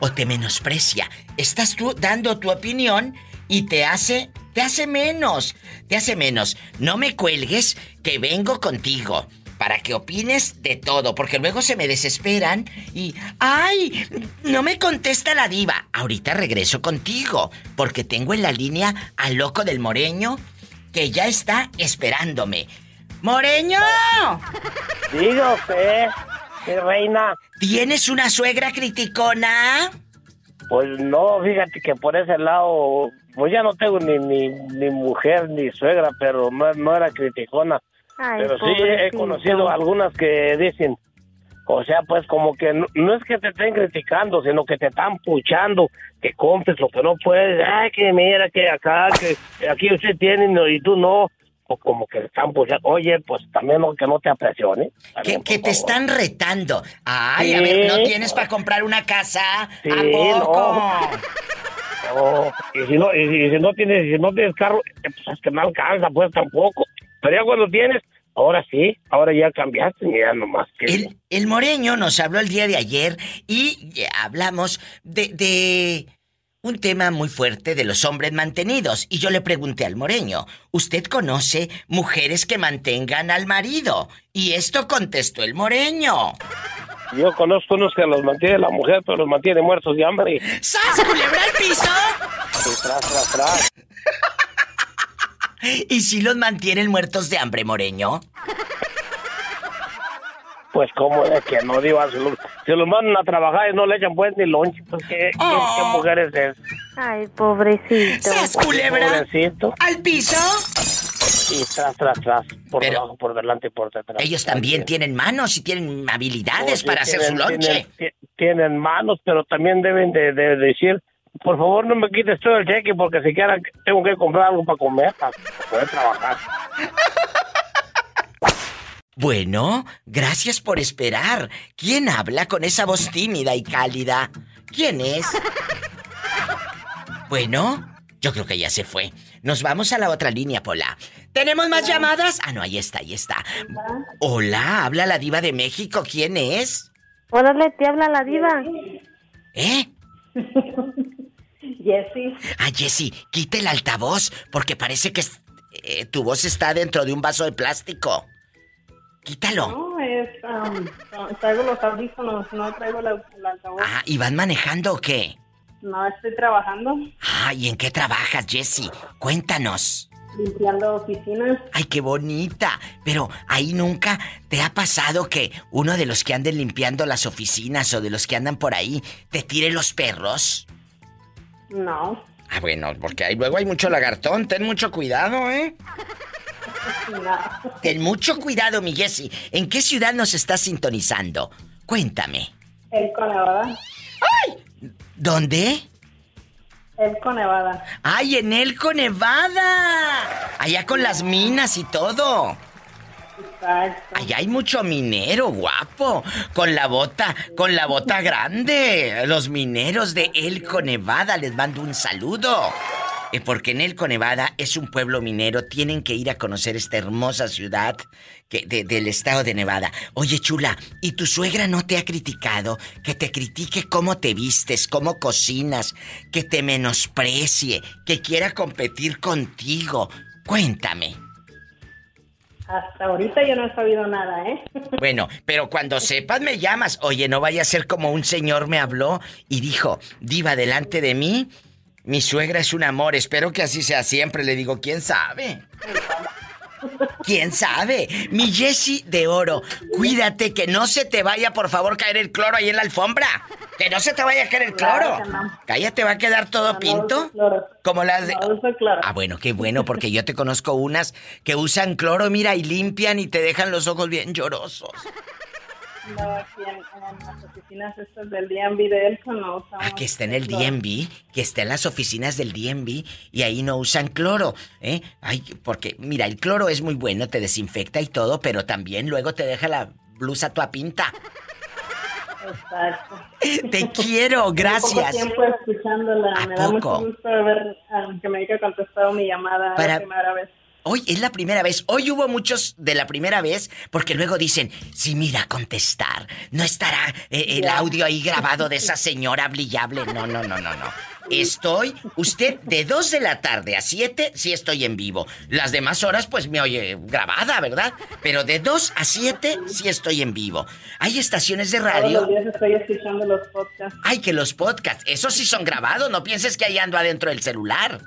O te menosprecia. Estás tú dando tu opinión y te hace, te hace menos, te hace menos. No me cuelgues que vengo contigo para que opines de todo, porque luego se me desesperan y, ay, no me contesta la diva. Ahorita regreso contigo, porque tengo en la línea al loco del moreño que ya está esperándome. ¡Moreño! Diga usted, mi reina. ¿Tienes una suegra criticona? Pues no, fíjate que por ese lado, pues ya no tengo ni, ni, ni mujer ni suegra, pero no, no era criticona. Ay, pero sí he conocido algunas que dicen, o sea, pues como que no, no es que te estén criticando, sino que te están puchando, que compres lo que no puedes, ay, que mira, que acá, que aquí usted tiene no, y tú no, o como que te están puchando, oye, pues también no, que no te apresione. Que, que te están retando. Ay, a ver, ¿no tienes para comprar una casa? Sí, ¿A poco? Oh, y si no, y, si- y si no tienes, si no tienes carro, eh, pues es que no alcanza, pues tampoco. Pero ya cuando tienes, ahora sí, ahora ya cambiaste, ya nomás que. El, el moreño nos habló el día de ayer y hablamos de, de un tema muy fuerte de los hombres mantenidos. Y yo le pregunté al moreño, ¿usted conoce mujeres que mantengan al marido? Y esto contestó el moreño. Yo conozco unos que los mantiene la mujer, pero los mantiene muertos de hambre. ¡Sas, culebra al piso! Y tras, tras, tras. ¿Y si los mantienen muertos de hambre, moreño? Pues cómo es que no digo, si los, si los mandan a trabajar y no le echan pues ni lonche, pues qué, qué- Oh. qué mujeres es. Ay, pobrecito. ¡Sas, culebra! Pobrecito. ¿Al piso? Y tras, tras, tras. Por debajo, por delante y por detrás. Ellos también tienen manos y tienen habilidades Oh, sí, para hacer su lonche. Tienen, ti- tienen manos, pero también deben de, de decir, por favor no me quites todo el cheque porque siquiera tengo que comprar algo para comer, para poder trabajar. Bueno, gracias por esperar. ¿Quién habla con esa voz tímida y cálida? ¿Quién es? Bueno, yo creo que ya se fue. Nos vamos a la otra línea, Pola. ¿Tenemos más llamadas? Ah, no, ahí está, ahí está. Hola, habla la diva de México. ¿Quién es? Órale, te habla la diva. ¿Eh? Jessy. Ah, Jessy, quita el altavoz, porque parece que eh, tu voz está dentro de un vaso de plástico. Quítalo. No, es, um, no, traigo los audífonos, no traigo la, la altavoz. Ah, ¿y van manejando o qué? No, estoy trabajando, Ah, ¿y en qué trabajas, Jessy? Cuéntanos. limpiando oficinas. Ay, qué bonita. Pero ahí nunca te ha pasado que uno de los que anden limpiando las oficinas o de los que andan por ahí te tire los perros. No. Ah, bueno, porque ahí luego hay mucho lagartón. Ten mucho cuidado, ¿eh? No. Ten mucho cuidado, mi Jessy. ¿En qué ciudad nos estás sintonizando? Cuéntame. El Nevada. ¿Dónde? El Nevada. ¡Ay, en Elko, Nevada! Allá con las minas y todo. Allá hay mucho minero, guapo. Con la bota, con la bota grande. Los mineros de Elko, Nevada, les mando un saludo. Eh, Porque en Elko, Nevada es un pueblo minero. Tienen que ir a conocer esta hermosa ciudad de- del estado de Nevada. Oye, chula, ¿y tu suegra no te ha criticado? Que te critique cómo te vistes, cómo cocinas, que te menosprecie, que quiera competir contigo. Cuéntame. Hasta ahorita yo no he sabido nada, ¿eh? Bueno, pero cuando sepas me llamas. Oye, no vaya a ser como un señor me habló y dijo, diva, delante de mí, mi suegra es un amor, espero que así sea siempre. Le digo, ¿quién sabe? ¿Quién sabe? Mi Jessie de oro, cuídate que no se te vaya, por favor, caer el cloro ahí en la alfombra. Que no se te vaya a caer el cloro. Claro que no. Cállate, va a quedar todo pinto. Como las de... Ah, bueno, qué bueno, porque yo te conozco unas que usan cloro, mira, y limpian y te dejan los ojos bien llorosos. No, aquí en, en las oficinas estas del DMV de Elko no usamos. Ah, que está en el. DMV, que está en las oficinas del DMV y ahí no usan cloro, ¿eh? Ay, porque, mira, el cloro es muy bueno, te desinfecta y todo, pero también luego te deja la blusa toda pinta. Exacto. Te quiero, Poco gracias. tiempo escuchándola. ¿A Me da poco? mucho gusto ver ah, que me haya contestado mi llamada Para- la primera vez. Hoy es la primera vez. Hoy hubo muchos de la primera vez porque luego dicen, sí, mira, contestar. No estará eh, el audio ahí grabado de esa señora brillable. No, no, no, no, no. Estoy, usted, de 2 de la tarde a 7, sí estoy en vivo. Las demás horas, pues me oye grabada, ¿verdad? Pero de 2 a 7, sí estoy en vivo. Hay estaciones de Todos radio. los días estoy escuchando los podcasts. Ay, que los podcasts, esos sí son grabados. No pienses que ahí ando adentro del celular.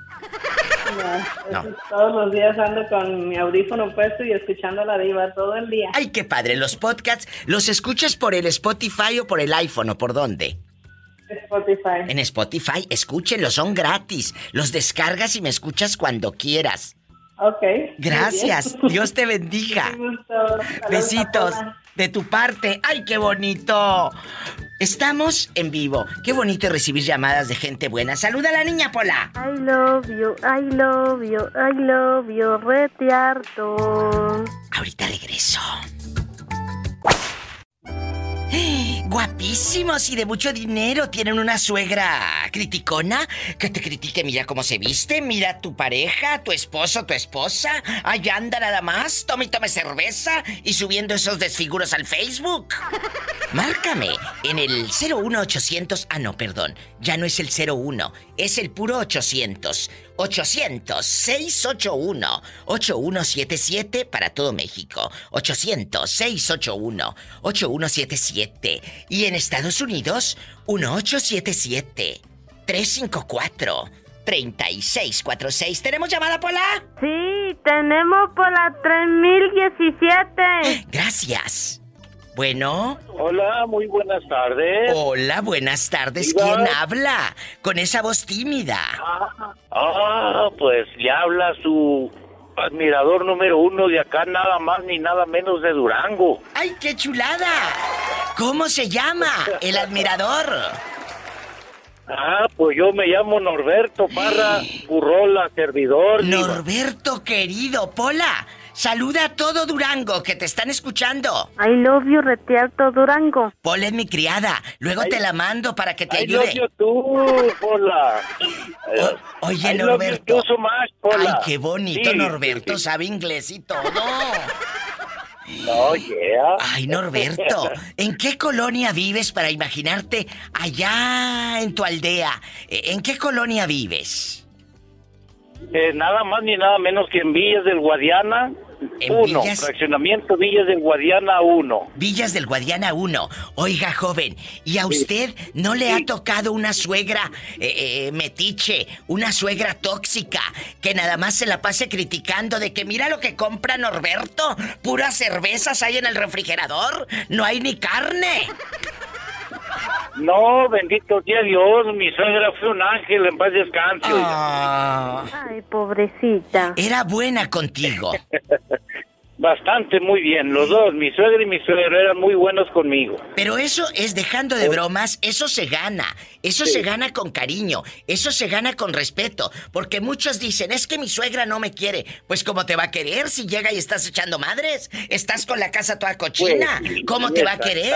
No, No. eso- Todos los días ando con mi audífono puesto y escuchando la diva todo el día. Ay, qué padre. Los podcasts, ¿los escuchas por el Spotify o por el iPhone o por dónde? Spotify. En Spotify, escúchenlos, son gratis. Los descargas y me escuchas cuando quieras. Ok. Gracias. Dios te bendiga. Un gusto. Saludos, Besitos de tu parte. ¡Ay, qué bonito! Estamos en vivo. Qué bonito recibir llamadas de gente buena. Saluda a la niña Pola. I love you, I love you, I love you, rete harto. Ahorita regreso. Guapísimos y de mucho dinero. Tienen una suegra criticona que te critique. Mira cómo se viste. Mira tu pareja, tu esposo, tu esposa. Allá anda nada más. Tome y tome cerveza y subiendo esos desfiguros al Facebook. Márcame en el 01800. Ah, no, perdón. Ya no es el 01. Es el puro 800. 800-681-8177 para todo México. 800-681-8177. Y en Estados Unidos, 1877-354-3646. ¿Tenemos llamada, Pola? Sí, tenemos por la 3017. Gracias. Bueno. Hola, muy buenas tardes. Hola, buenas tardes. Diva. ¿Quién habla? Con esa voz tímida. Ah, pues le habla su admirador número uno de acá, nada más ni nada menos de Durango. ¡Ay, qué chulada! ¿Cómo se llama el admirador? Ah, pues yo me llamo Norberto Parra Burrola, servidor. diva. Norberto querido, Pola. Saluda a todo Durango que te están escuchando. I love you, Retiarto Durango. Paul es mi criada. Luego te la mando para que te I love ayude. you tú, Pola. Oye, I love you Norberto. too so much, Pola. Ay, qué bonito, Sí, Norberto. sí, sí. Sabe inglés y todo. No, yeah. Ay, Norberto. ¿En qué colonia vives para imaginarte allá en tu aldea? ¿En qué colonia vives? Eh, nada más ni nada menos que en Villas del Guadiana ¿En 1. Villas? Fraccionamiento Villas del Guadiana 1. Villas del Guadiana 1. Oiga, joven, ¿y a usted no le ha tocado una suegra eh, eh, metiche, una suegra tóxica, que nada más se la pase criticando de que mira lo que compra Norberto? Puras cervezas hay en el refrigerador, no hay ni carne. No, bendito sea Dios, mi suegra fue un ángel, en paz descanse. Ah. Ay, pobrecita. Era buena contigo. Bastante, muy bien, los dos, mi suegra y mi suegro eran muy buenos conmigo. Pero eso es dejando de bromas, eso se gana. Eso Sí. se gana con cariño, eso se gana con respeto. Porque muchos dicen, es que mi suegra no me quiere. Pues ¿cómo te va a querer si llega y estás echando madres? Estás con la casa toda cochina. Pues, ¿Cómo te va a querer?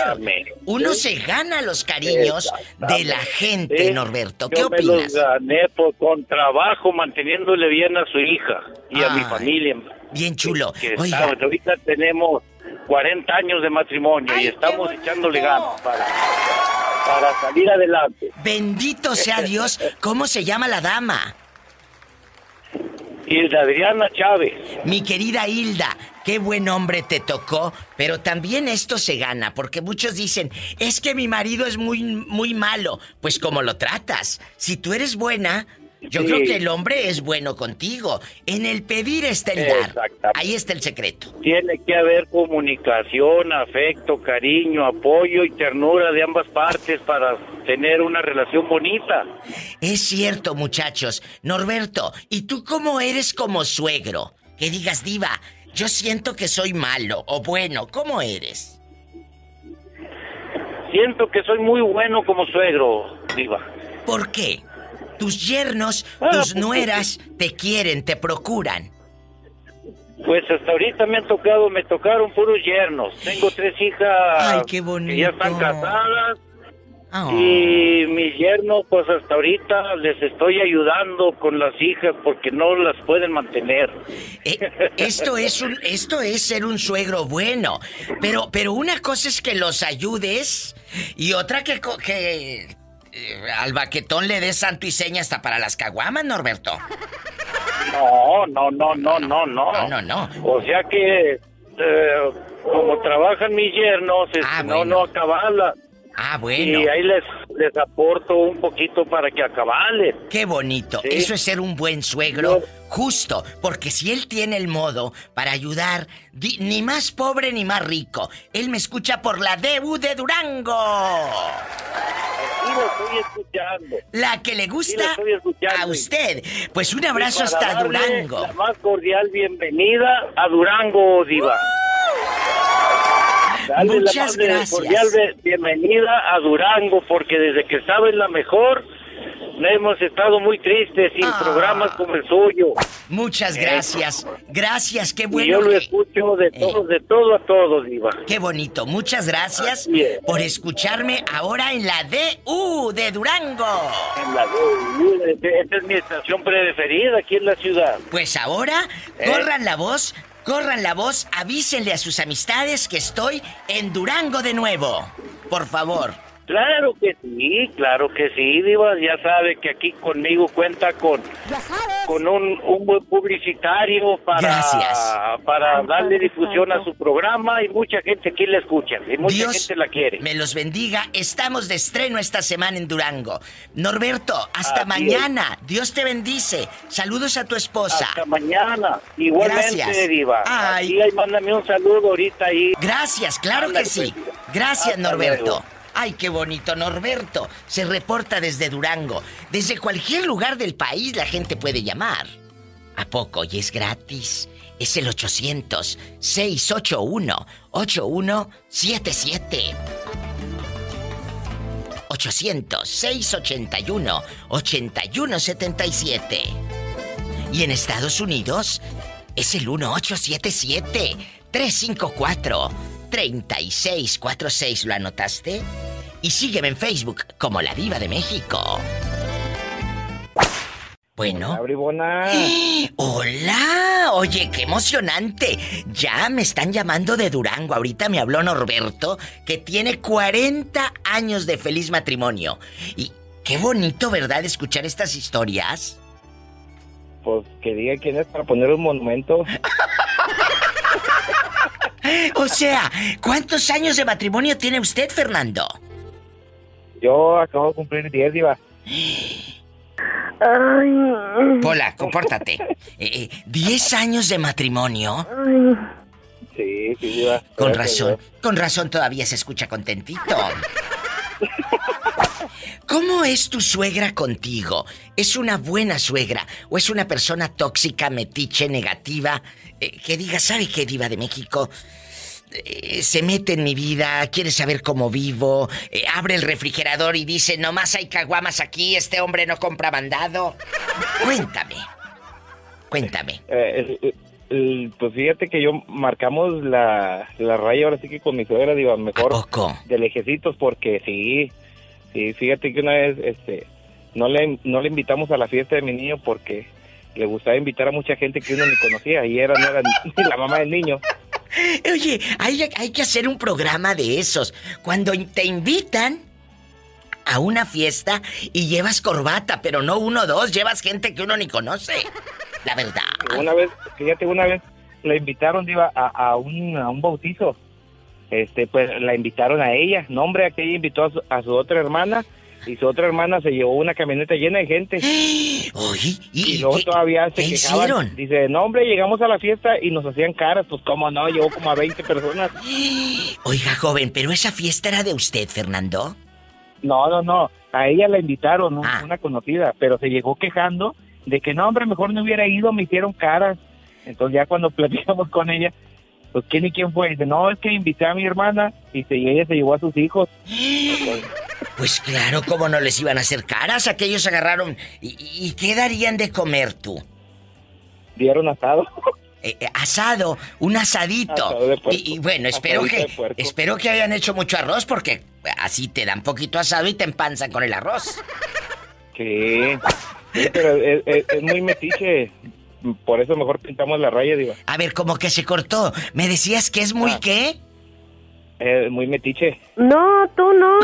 Uno se gana los cariños de la gente, Sí, Norberto. ¿Qué Yo me los opinas? gané por- con trabajo, manteniéndole bien a su hija y a mi familia. Bien chulo. Que Oiga. estamos- ahorita tenemos 40 años de matrimonio y estamos echándole ganas para, para salir adelante. Bendito sea Dios. ¿Cómo se llama la dama? Hilda Adriana Chávez. Mi querida Hilda, qué buen hombre te tocó, pero también esto se gana, porque muchos dicen, es que mi marido es muy, muy malo. Pues como lo tratas, si tú eres buena, yo Sí. creo que el hombre es bueno contigo. En el pedir está el dar. Ahí está el secreto. Tiene que haber comunicación, afecto, cariño, apoyo y ternura de ambas partes para tener una relación bonita. Es cierto, muchachos. Norberto, ¿y tú cómo eres como suegro? Que digas, diva, yo siento que soy malo o bueno, ¿cómo eres? Siento que soy muy bueno como suegro, Diva. ¿Por qué? Tus yernos, Ah, tus nueras te quieren, te procuran. Pues hasta ahorita me han tocado, me tocaron puros yernos. Tengo tres hijas Ay, qué que ya están bonito. casadas. Oh. Y mis yernos, pues hasta ahorita les estoy ayudando con las hijas porque no las pueden mantener. Eh, Esto es un, esto es ser un suegro bueno. Pero, pero una cosa es que los ayudes y otra que, que eh, al baquetón le des santo y seña hasta para las caguamas, Norberto. No, no, no, no, no, no. No, no, no. O sea que, eh, como trabajan mis yernos, este, Ah, no, bueno. no acabarla. Ah, bueno. Y ahí les, les aporto un poquito para que acabalen. Qué bonito. Sí. Eso es ser un buen suegro. Justo, porque si él tiene el modo para ayudar, di- ni más pobre ni más rico. Él me escucha por la DU de Durango. Sí, lo estoy escuchando. La que le gusta a usted. Pues un abrazo hasta Durango. La más cordial bienvenida a Durango, Diva. Dale Muchas la gracias. cordial bienvenida a Durango, porque desde que estaba en la mejor, hemos estado muy tristes sin Ah. programas como el suyo. Muchas gracias. Gracias, qué y bueno. yo lo que- escucho de todo, de todo a todo, Diva. Qué bonito. Muchas gracias es. por escucharme ahora en la DU de Durango. En la Esta es mi estación preferida aquí en la ciudad. Pues ahora, ¿Eh? corran la voz, corran la voz, avísenle a sus amistades que estoy en Durango de nuevo. Por favor. Claro que sí, claro que sí, Diva. Ya sabe que aquí conmigo cuenta con, con un, un buen publicitario para, Gracias. para darle difusión a su programa y mucha gente aquí la escucha y mucha Dios gente la quiere. Me los bendiga. Estamos de estreno esta semana en Durango. Norberto, hasta Así mañana. Dios te bendice. Saludos a tu esposa. Hasta mañana. Igualmente, Gracias. Diva. Ay. Aquí mándame un saludo ahorita ahí. Gracias, claro que sí. pues. Gracias, Hasta Norberto. luego. Ay, qué bonito, Norberto. Se reporta desde Durango. Desde cualquier lugar del país la gente puede llamar. ¿A poco? Y es gratis. Es el 800-681-8177. 800-681-8177. Y en Estados Unidos, es el 1877-354-3646. ¿Lo anotaste? Y sígueme en Facebook como La Diva de México. Bueno. Hola, Hola, oye, qué emocionante. Ya me están llamando de Durango. Ahorita me habló Norberto, que tiene 40 años de feliz matrimonio. Y qué bonito, ¿verdad? Escuchar estas historias. Pues que diga quién es para poner un monumento. O sea, ¿cuántos años de matrimonio tiene usted, Fernando? Yo acabo de cumplir 10, Diva. Pola, compórtate. Eh, eh, ¿Diez años de matrimonio? Sí, sí, Diva. Con razón, con razón todavía se escucha contentito. ¿Cómo es tu suegra contigo? ¿Es una buena suegra o es una persona tóxica, metiche, negativa? eh, que diga, ¿sabe qué, Diva de México? Eh, se mete en mi vida, quiere saber cómo vivo, eh, abre el refrigerador y dice, nomás hay caguamas aquí, este hombre no compra mandado. Cuéntame, cuéntame. Pues fíjate que yo marcamos la, la raya ahora sí que con mi suegra, digo, mejor de lejecitos porque sí, sí, fíjate que una vez, este, no le, no le invitamos a la fiesta de mi niño porque le gustaba invitar a mucha gente que uno ni conocía y era, no era ni la mamá del niño. Oye, hay, hay que hacer un programa de esos. Cuando te invitan a una fiesta y llevas corbata, pero no uno o dos, llevas gente que uno ni conoce. La verdad. Una vez, fíjate, una vez la invitaron, diva, a, a un, a un bautizo. Este, pues la invitaron a ella. No, hombre, aquella invitó a su, a su otra hermana y su otra hermana se llevó una camioneta llena de gente. y, luego todavía se qué quejaban. hicieron? Dice, no, hombre, llegamos a la fiesta y nos hacían caras. Pues, cómo no, llegó como a 20 personas. Oiga, joven, pero esa fiesta era de usted, Fernando. No, no, no. A ella la invitaron, Ah. ¿no? una conocida, pero se llegó quejando de que no, hombre, mejor no hubiera ido, me hicieron caras. Entonces ya cuando platicamos con ella, pues quién y quién fue, dice, no, es que invité a mi hermana y, se, y ella se llevó a sus hijos. Pues claro, ¿cómo no les iban a hacer caras? Aquellos agarraron. ¿Y, y qué darían de comer tú? Dieron asado. Eh, eh, asado, un asadito. Asado de puerco. y, y bueno, espero Asadito que espero que hayan hecho mucho arroz porque así te dan poquito asado y te empanzan con el arroz. Sí, Sí, pero es, es- es muy metiche. Por eso mejor pintamos la raya, diva. A ver, como que se cortó. ¿Me decías que es muy Ah. qué? Es muy metiche. No, tú no.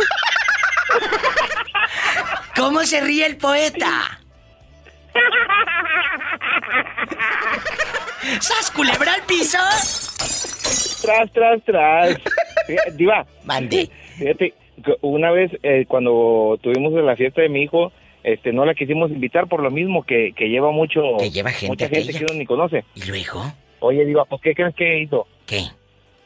¿Cómo se ríe el poeta? ¡Sas culebra al piso! Tras, tras, tras. Diva. Mande. Fíjate, una vez eh, cuando tuvimos la fiesta de mi hijo, este, no la quisimos invitar por lo mismo que, que lleva mucho. Que lleva gente Mucha gente aquella. que uno ni conoce. ¿Y luego? Oye, Diva, ¿por qué crees que hizo? ¿Qué?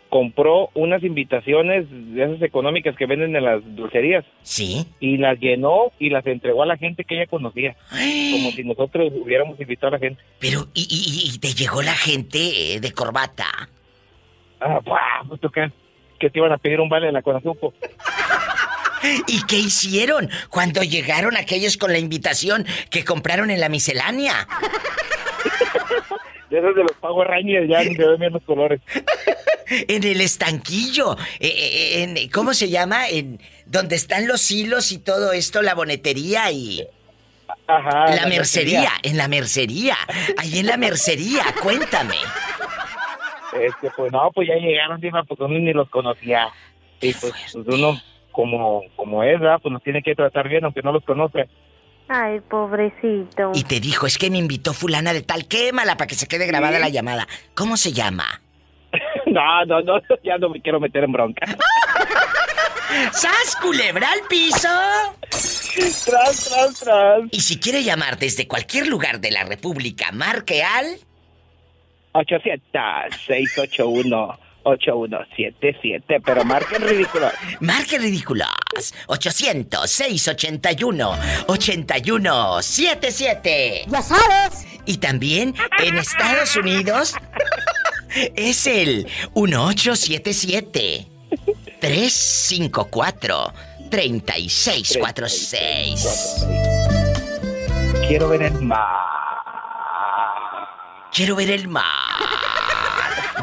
Compró unas invitaciones de esas económicas que venden en las dulcerías. Sí. Y las llenó y las entregó a la gente que ella conocía. Como si nosotros hubiéramos invitado a la gente. Pero, ¿y, y- y te llegó la gente eh, de corbata? Ah, pues, ¿tú crees que te iban a pedir un vale de la Conazupo? ¿Y qué hicieron cuando llegaron aquellos con la invitación que compraron en la miscelánea? Esos de los Power Rangers ya ni se ven bien los colores. En el estanquillo. eh, eh, en- ¿Cómo se llama? En donde están los hilos y todo esto, la bonetería y... Ajá. la mercería, en la mercería. Ahí en la mercería, cuéntame. Este, pues no, pues ya llegaron, pues uno ni los conocía. Y pues, pues uno, como, como es, ¿verdad? Pues nos tiene que tratar bien, aunque no los conoce. Ay, pobrecito. Y te dijo, es que me invitó fulana de tal, quémala para que se quede grabada Sí. la llamada. ¿Cómo se llama? No, no, no, ya no me quiero meter en bronca. ¡Sas, culebra al piso! Tras, tras, tras. Y si quiere llamar desde cualquier lugar de la República, marque al... 800-681-8177, pero marquen ridículo. Marque ridículos. 800-681-8177. Ya sabes. Y también en Estados Unidos es el 1877 354 3646. Quiero ver el mar. Quiero ver el mar.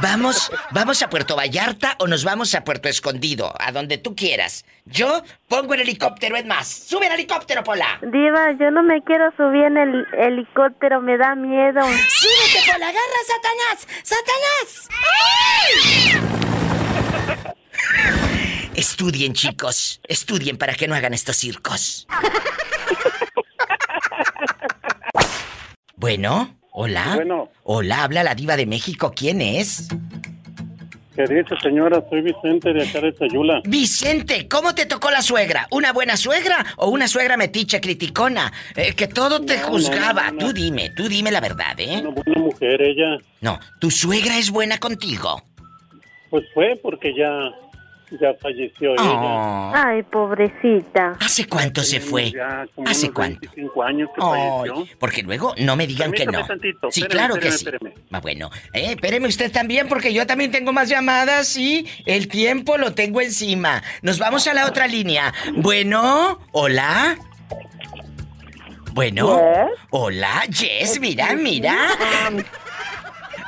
Vamos, vamos a Puerto Vallarta o nos vamos a Puerto Escondido, a donde tú quieras. Yo pongo el helicóptero, es más. Sube el helicóptero, Pola. Diva, yo no me quiero subir en el helicóptero, me da miedo. ¡Súbete, Pola! ¡Agarra, Satanás! ¡Satanás! Estudien, chicos. Estudien para que no hagan estos circos. Bueno, hola. Bueno. Hola, habla la diva de México. ¿Quién es? ¿Qué dice, señora? Soy Vicente de acá de Sayula. Vicente, ¿cómo te tocó la suegra? ¿Una buena suegra o una suegra metiche, criticona? Eh, que todo te No, juzgaba. no, no, no. Tú dime, tú dime la verdad, ¿eh? Una buena mujer, ella. No, tu suegra es buena contigo. Pues fue porque ya, ya falleció ella. Oh. Ay, pobrecita. ¿Hace cuánto se fue? Ya como ¿Hace unos cuánto? 25 años que Ay, falleció. porque luego no me digan que no. tantito, sí, espéreme, claro que espéreme, sí. espéreme. Ah, bueno, eh, espéreme usted también porque yo también tengo más llamadas y el tiempo lo tengo encima. Nos vamos a la otra línea. Bueno, hola. Bueno, hola, Jess, mira, mira.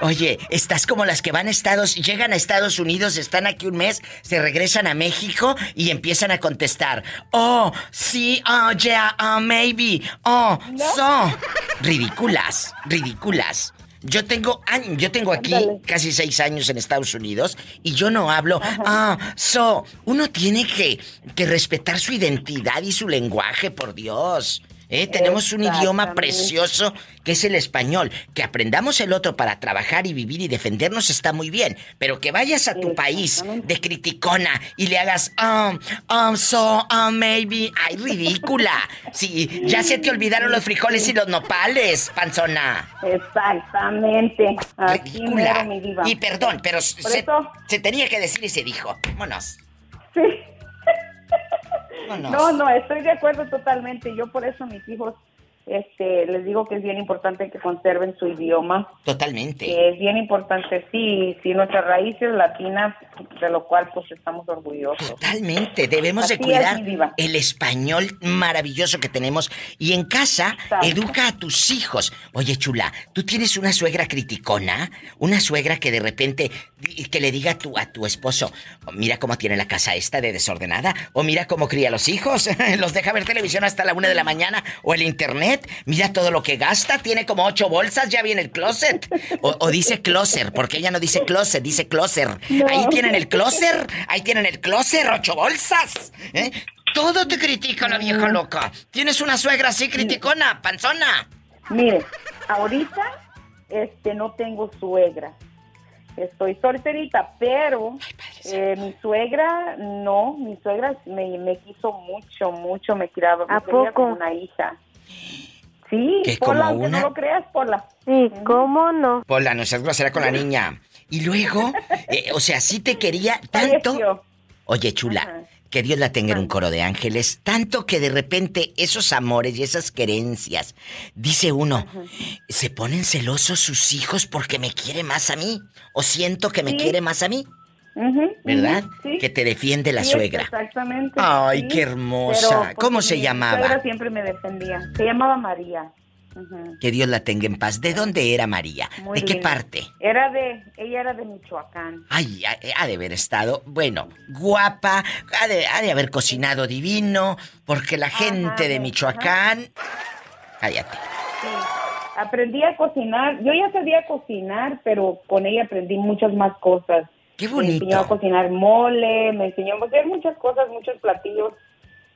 Oye, estás como las que van a Estados, llegan a Estados Unidos, están aquí un mes, se regresan a México y empiezan a contestar. Oh, sí, oh, yeah, oh, maybe, oh, so. Ridículas, ridículas. Yo tengo yo tengo aquí casi seis años en Estados Unidos y yo no hablo. Ah, so. Uno tiene que, que respetar su identidad y su lenguaje, por Dios. ¿Eh? Tenemos un idioma precioso que es el español. Que aprendamos el otro para trabajar y vivir y defendernos está muy bien. Pero que vayas a tu país de criticona y le hagas, um, um, so, um, maybe. ¡Ay, ridícula! Sí, ya se te olvidaron los frijoles y los nopales, panzona. Exactamente. Así Ridícula. mero, mi diva. Y perdón, pero se, eso- se tenía que decir y se dijo. Vámonos. No, no, estoy de acuerdo totalmente. Yo por eso mis hijos este, les digo que es bien importante que conserven su idioma. Totalmente. Que es bien importante, sí, sí, nuestras raíces latinas, de lo cual pues estamos orgullosos. Totalmente, debemos de cuidar es, el español maravilloso que tenemos y en casa educa a tus hijos. Oye, chula, ¿tú tienes una suegra criticona? Una suegra que de repente que le diga a tu, a tu esposo, mira cómo tiene la casa esta de desordenada, o mira cómo cría a los hijos, los deja ver televisión hasta la una de la mañana, o el internet, mira todo lo que gasta, tiene como ocho bolsas, ya viene el closet. O, o dice closer, porque ella no dice closet, dice closer. No. Ahí tienen el closer, ahí tienen el closer, ocho bolsas. ¿eh? Todo te critica la vieja loca. Tienes una suegra así criticona, panzona. Mire, ahorita este no tengo suegra. Estoy solterita, pero eh, mi suegra, no, mi suegra me, me quiso mucho, mucho, me criaba, me ¿A quería poco? como una hija. Sí, ¿Qué, Pola, como aunque una? no lo creas, Pola. Sí, ¿cómo no? Pola, no seas grosera con la niña. Y luego, eh, o sea, sí te quería tanto. Oye, chula, que Dios la tenga en un coro de ángeles, tanto que de repente esos amores y esas querencias, dice uno, se ponen celosos sus hijos porque me quiere más a mí, o siento que me Sí. quiere más a mí, ¿verdad? sí. Que te defiende la Sí, suegra. Exactamente. Ay, qué hermosa. Pero, porque ¿Cómo se mi llamaba? suegra siempre me defendía. Se llamaba María. Que Dios la tenga en paz. ¿De dónde era María? Muy ¿De qué parte? Era de, ella era de Michoacán. Ay, ha, ha de haber estado, bueno, guapa, ha de, ha de haber cocinado divino, porque la gente de Michoacán... Cállate. Sí. Aprendí a cocinar. Yo ya sabía cocinar, pero con ella aprendí muchas más cosas. Qué Me enseñó a cocinar mole, me enseñó a hacer muchas cosas, muchos platillos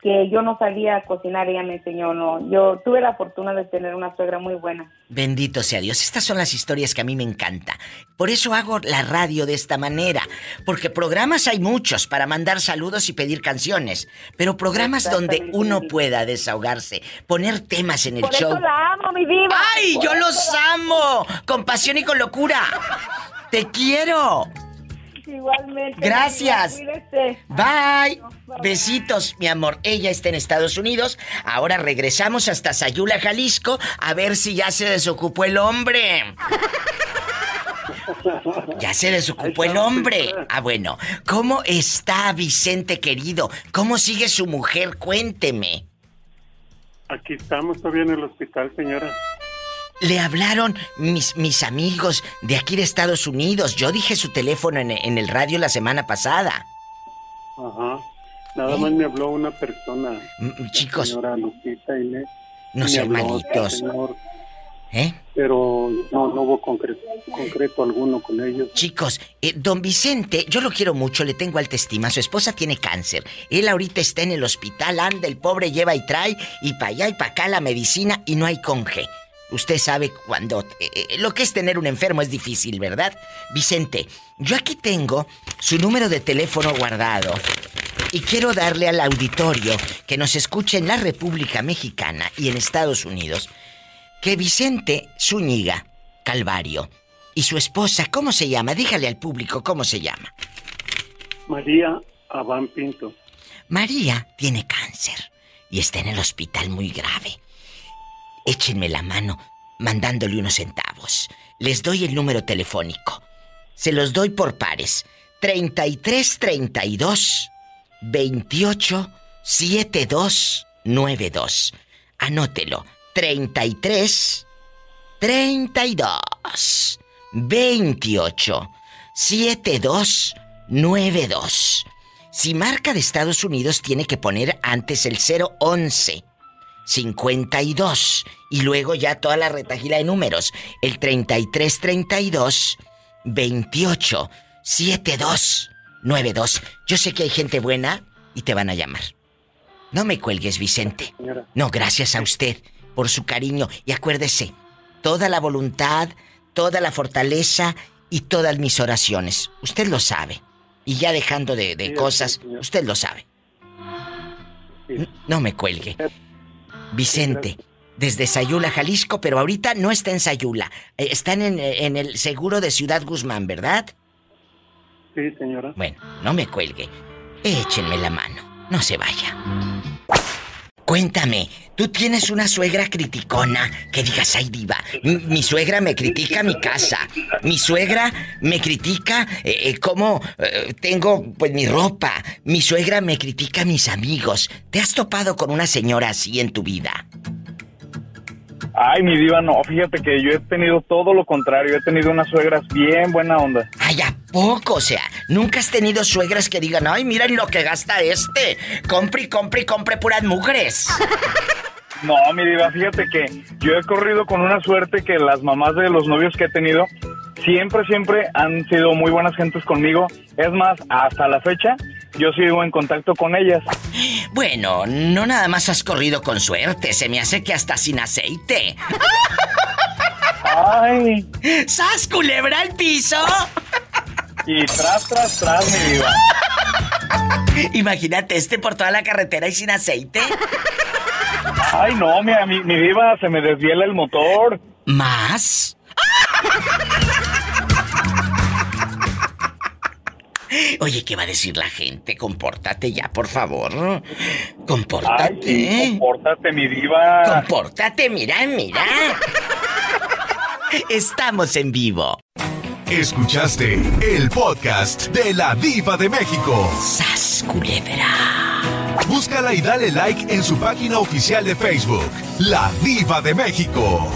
que yo no sabía cocinar, ella me enseñó, no. Yo tuve la fortuna de tener una suegra muy buena. Bendito sea Dios. Estas son las historias que a mí me encanta. Por eso hago la radio de esta manera. Porque programas hay muchos para mandar saludos y pedir canciones. Pero programas donde uno pueda desahogarse, poner temas en el Por show. eso la amo, mi diva. ¡Ay, Por yo los amo! Con pasión y con locura. ¡Te quiero! Igualmente. Gracias. Bye. Besitos, mi amor. Ella está en Estados Unidos. Ahora regresamos hasta Sayula, Jalisco, a ver si ya se desocupó el hombre. Ya se desocupó el hombre. Ah, bueno. ¿Cómo está Vicente querido? ¿Cómo sigue su mujer? Cuénteme. Aquí estamos todavía en el hospital, señora. Le hablaron mis, mis amigos de aquí de Estados Unidos. Yo dije su teléfono en, en el radio la semana pasada. Ajá. Nada más me habló una persona. M- la chicos. Señora Lupita. No sean malitos. ¿Eh? Pero no, no hubo concreto, concreto alguno con ellos. Chicos, eh, don Vicente, yo lo quiero mucho, le tengo alta estima. Su esposa tiene cáncer. Él ahorita está en el hospital, anda, el pobre lleva y trae, y para allá y para acá la medicina, y no hay conge. Usted sabe cuando... eh, lo que es tener un enfermo es difícil, ¿verdad? Vicente, yo aquí tengo su número de teléfono guardado. Y quiero darle al auditorio que nos escuche en la República Mexicana y en Estados Unidos que Vicente Zúñiga Calvario y su esposa, ¿cómo se llama? Dígale al público cómo se llama. María Abán Pinto. María tiene cáncer y está en el hospital muy grave. Échenme la mano mandándole unos centavos. Les doy el número telefónico. Se los doy por pares. 33 32 28 72 92. Anótelo. 33 32 28 72 92. Si marca de Estados Unidos tiene que poner antes el 011 52 y luego ya toda la retajila de números, el 33 32 28 72 92. Yo sé que hay gente buena y te van a llamar. No me cuelgues, Vicente. No, gracias a usted por su cariño y acuérdese, toda la voluntad, toda la fortaleza y todas mis oraciones. Usted lo sabe. Y ya dejando de, de Sí, cosas, sí, usted lo sabe. No me cuelgue. Vicente, desde Sayula, Jalisco, pero ahorita no está en Sayula. Eh, Están en, en el seguro de Ciudad Guzmán, ¿verdad? Sí, señora. Bueno, no me cuelgue. Échenme la mano. No se vaya. Cuéntame, ¿tú tienes una suegra criticona? Que digas, ay diva, mi suegra me critica mi casa. Mi suegra me critica eh, eh, cómo eh, tengo pues mi ropa. Mi suegra me critica mis amigos. ¿Te has topado con una señora así en tu vida? Ay, mi diva, no, fíjate que yo he tenido todo lo contrario, he tenido unas suegras bien buena onda. Ay, ¿a poco? O sea, ¿nunca has tenido suegras que digan, ay, miren lo que gasta este? Compre y compre y compre puras mujeres. No, mi diva, fíjate que yo he corrido con una suerte que las mamás de los novios que he tenido siempre, siempre han sido muy buenas gentes conmigo. Es más, hasta la fecha, yo sigo en contacto con ellas. Bueno, no nada más has corrido con suerte, se me hace que hasta sin aceite. ¡Ay! ¡Sas, culebra al piso! Y tras, tras, tras, mi diva. Imagínate este por toda la carretera y sin aceite. Ay, no, mi, mi, mi diva, se me desviela el motor. ¿Más? Oye, ¿qué va a decir la gente? Compórtate ya, por favor. Compórtate. Ay, compórtate, mi diva. Compórtate, mira, mira. Estamos en vivo. Escuchaste el podcast de la Diva de México. ¡Sas, culebra! Búscala y dale like en su página oficial de Facebook, La Diva de México.